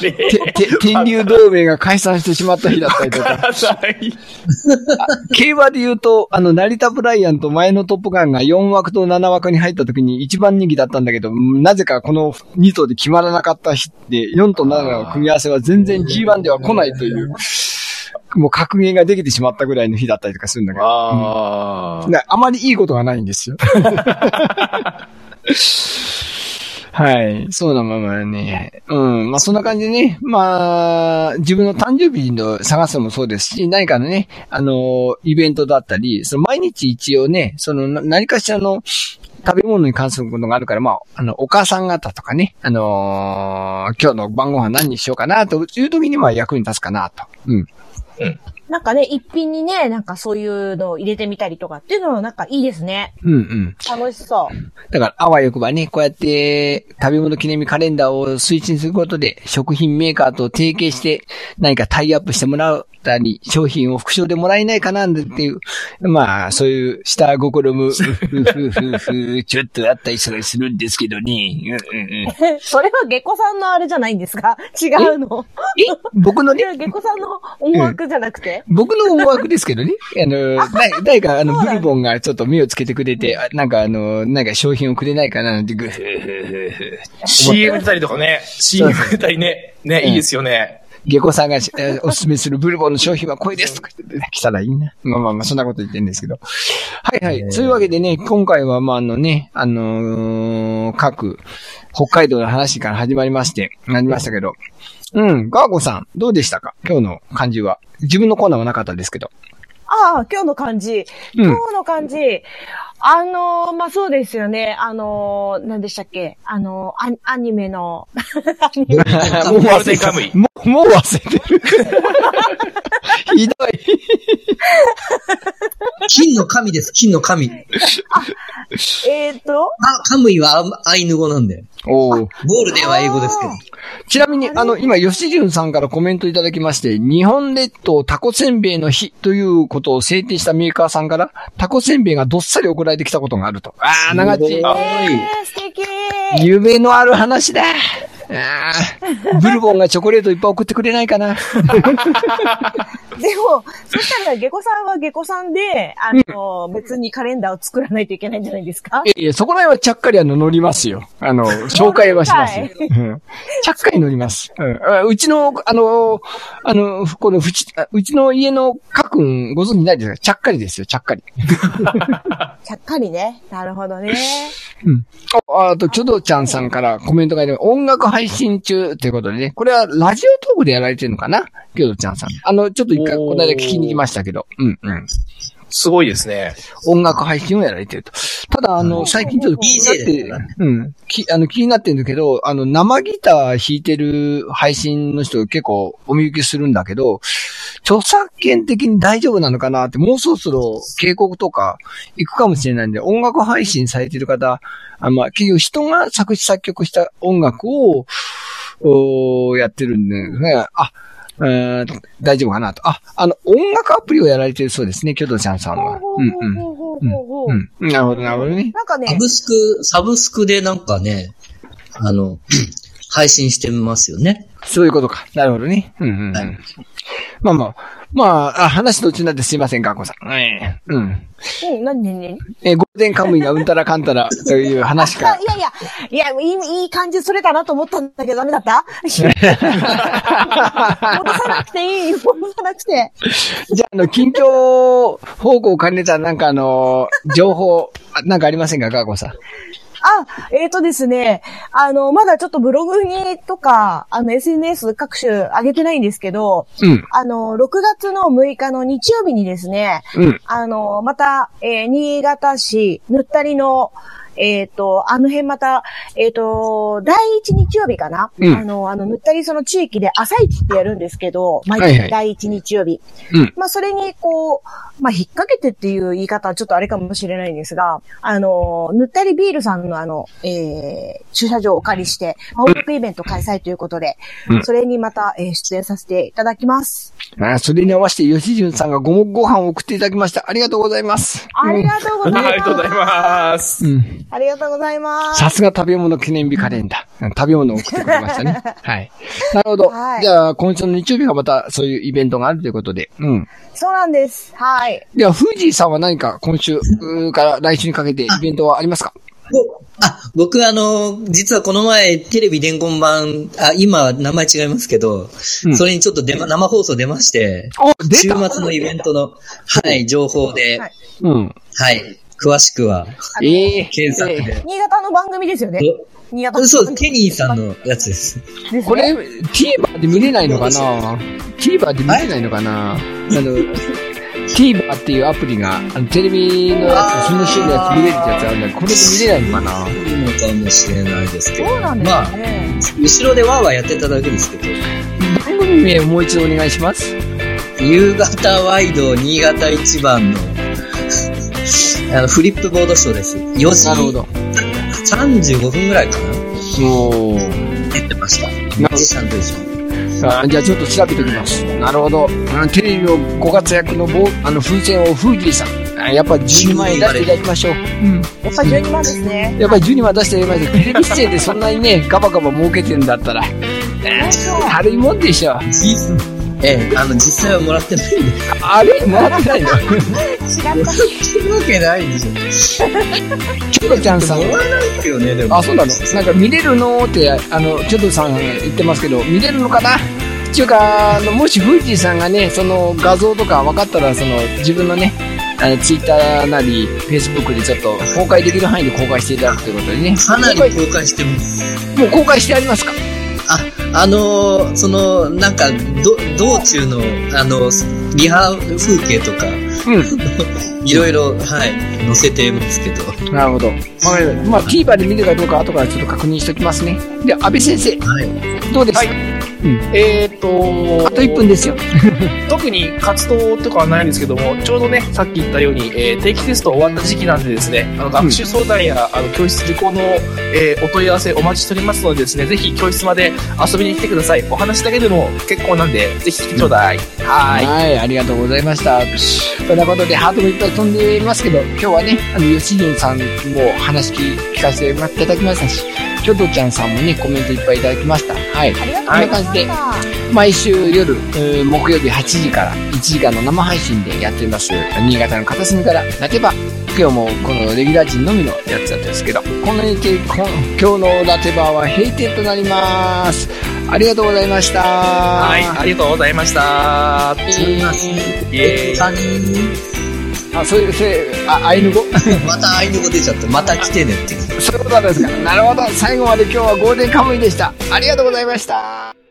れ。天竜同盟が解散してしまった日だったりとか。競馬で言うと、あの、成田ブライアンと前のトップガンが4枠と7枠に入った時に一番人気だったんだけど、なぜかこの2頭で決まらなかった日で、4と7の組み合わせは全然 G1 では来ないという、もう格言ができてしまったぐらいの日だったりとかするんだけど。あだからあまりいいことがないんですよ。はい。そうなままね。うん。まあ、そんな感じでね。まあ、自分の誕生日の探すのもそうですし、何かのね、あの、イベントだったり、その毎日一応ね、その、な何かしらの、食べ物に関することがあるから、まあ、あの、お母さん方とかね、あのー今日の晩ご飯何にしようかな、という時にまあ役に立つかなと。うん。なんかね、一品にね、なんかそういうのを入れてみたりとかっていうのはなんかいいですね。うんうん。楽しそう。だから、あわよくばね、こうやって、食べ物記念日カレンダーを推進することで、食品メーカーと提携して、何かタイアップしてもらったり、商品を副賞でもらえないかなんていう、まあ、そういう下心も、ふふふふふ、ちょっとあったりするんですけどね。うんうんうんそれは下戸さんのあれじゃないんですか違うの。え僕のね下戸さんの思惑じゃなくて、僕の思惑ですけどね。あの、だ誰か、あの、ブルボンがちょっと目をつけてくれて、あなんかあの、なんか商品をくれないかななんて、ぐふふふふ。CM 出たりとかね、CM 出たりね、ね、いいですよね。下戸さんがしえーおすすめするブルボンの商品はこれですとか言ってね来たらいいな。まあまあまあ、そんなこと言ってるんですけど。はいはい。そういうわけでね、今回はまああのね、あのー各、北海道の話から始まりまして、なりましたけど。うん、ガーゴさん、どうでしたか？今日の感じは。自分のコーナーはなかったですけど。ああ、今日の漢字。うん今日の漢字。あのーまあ、そうですよね。あのー何でしたっけ？あのーアアニメの、アニメもう忘れてる。もう、もう忘れてる。ひどい。金の神です、金の神。えっ、と、あ、カムイはアアイヌ語なんで。おーゴールデンは英語ですけど。ちなみに、あの、今、吉潤さんからコメントいただきまして、日本列島タコせんべいの日ということを制定したメーカーさんから、タコせんべいがどっさり送られてきたことがあると。ああ、長地。えー、素敵夢のある話だ。あーブルボンがチョコレートいっぱい送ってくれないかな。でも、そしたら、下戸さんは下戸さんで、あの、別にカレンダーを作らないといけないんじゃないですか？いやいや、そこら辺はちゃっかりあの乗りますよ。あの、紹介はしますよ。うんちゃっかり乗ります。うんあうちの、あの、あの、このふち、あうちの家の家君ご存知ないですか？ちゃっかりですよ、ちゃっかり。ちゃっかりね。なるほどね。うん。ああと、ちょどちゃんさんからコメントがいて、音楽配信中ということでね、これはラジオトークでやられてるのかな？ちょどちゃんさん。あの、ちょっと一回、この間聞きに来ましたけど、うんうん。すごいですね。音楽配信をやられてると。ただ、あの、最近ちょっと気になってうん。き、あの、気になってるんだけど、あの、生ギター弾いてる配信の人結構お見受けするんだけど、著作権的に大丈夫なのかなって、もうそろそろ警告とか行くかもしれないんで、音楽配信されてる方、あまあ、結局人が作詞作曲した音楽を、おーやってるんで、ね、あ、うーん。大丈夫かなと。あ、あの、音楽アプリをやられてるそうですね、キョドちゃん。さん。は。うん。うん。なるほど、なるほどね。なん。かねサ、ブスク、サブスクでなん。かね、あの、配信してみますよね。そういうことか。なるほどね。うん。うん。うん。はいまあまあ、まあ、あ話途中になってすいません、ガーコさん。ええうん。うん、なになになにえーゴールデンカムイがうんたらかんたらという話あか い。やいや、いや、いい、いい感じそれたなと思ったんだけどダメだった？戻さなくていい戻さなくて。じゃあ、あの、近況報告を兼ねた、なんかあの、情報、あなんかありませんか、ガーコさん？あ、えっ、とですね、あの、まだちょっとブログにとか、あの、SNS 各種上げてないんですけど、うん。あの、6月の6日の日曜日にですね、うん。あの、また、えー新潟市、ぬったりの、えっ、と、あの辺また、えっ、と、第一日曜日かな、うんあの、あの、ぬったりその地域で朝市ってやるんですけど、毎はいはい月第一日曜日。うん。まあ、それに、こう、まあ、引っ掛けてっていう言い方はちょっとあれかもしれないんですが、あの、ぬったりビールさんのあの、えー、駐車場をお借りして、まあ音楽イベント開催ということで、うんそれにまた、えー出演させていただきます。あそれに合わせて、吉潤さんがごもご飯を送っていただきました。ありがとうございます。ありがとうございます。ありがとうございます。うん。ありがとうございます。さすが食べ物記念日カレンダー。食べ物を送ってくれましたね。はい。なるほど。はいじゃあ、今週の日曜日がまたそういうイベントがあるということで。うん。そうなんです。はい。では、フージーさんは何か今週から来週にかけてイベントはありますか？ぼあ、僕あの、実はこの前テレビ伝言版、あ、今名前違いますけど、うんそれにちょっと出ま、生放送出まして、週た末のイベントの、はい、情報で、はいうん。はい。詳しくは、ええ検索えで。新潟の番組ですよね。新潟のそう、ケニーさんのやつです。ですねこれ、TVer で見れないのかな ?TVer で見れないのかな？あの、TVer っていうアプリが、あの、テレビのやつ、その週のやつ見れるってやつあるんだけど、これで見れないのかな？そうかもしれないですけど。そうなんですまあ、ね。後ろでワーワーやってただけですけど、番組名をもう一度お願いします。夕方ワイド新潟一番の、あの、フリップボードショーです。4時なるほど。35分ぐらいかなおー。出てました。なるほどミュージシャンと一緒に。あじゃあちょっと調べておきます。なるほど。うんテレビのご活躍のぼあの風船をフージーさん。あやっぱ12万円出していただきましょう。うん。やっぱり12万ですね。やっぱり12万出していただきましょう。テレビ出演でそんなにね、ガバガバ儲けてんだったら。えー 軽いもんでしょ。ええ、あの、実際はもらってないんで。あれ？もらってないの？違った。そういうわけないでしょ。キョロちゃんさん。もらえないですよね、でも。あ、そうなの？なんか見れるの？って、あの、チョドさん言ってますけど、見れるのかな？っていうか、あの、もしフージーさんがね、その画像とか分かったら、その、自分のね、あの、ツイッターなり、フェイスブックでちょっと公開できる範囲で公開していただくということでね。かなり公開公開してます。もう公開してありますか？あ、あのーその、なんか、ど、道中の、あの、リハ風景とか、う いろいろ、はい、載せてますけど。ん。なるほど。まあ、まあ、TVer で見るかどうか後からちょっと確認しておきますね。で、安倍先生、はい。どうですか、はいうん。えーっと、あと1分ですよ。特に活動とかはないんですけども、ちょうどね、さっき言ったように、えー定期テスト終わった時期なんでですね、あの学習相談や、あの教室受講の、えーお問い合わせお待ちしておりますのでですね、ぜひ教室まで遊びに来てください。お話だけでも結構なんで、ぜひ来てちょうだい。はーい。はい、ありがとうございました。ということで、ハートもいっぱい飛んでいますけど、今日はね、あの、吉純さんも話聞聞かせていただきましたし、キョドちゃんさんもね、コメントいっぱいいただきました。はい。こんな感じで、毎週夜、えー木曜日8時から1時間の生配信でやっています。新潟の片隅から、泣けば、今日もこのレギュラー陣のみのやつだったんですけど、この日程こ今日のラテバーは閉店となります。ありがとうございました。はい、ありがとうございました。えーイエーイ。あ、そういう、そういう、あ、アイヌ語またアイヌ語出ちゃった。また来てねって。そういうことなんですか。なるほど。最後まで今日はゴールデンカムイでした。ありがとうございました。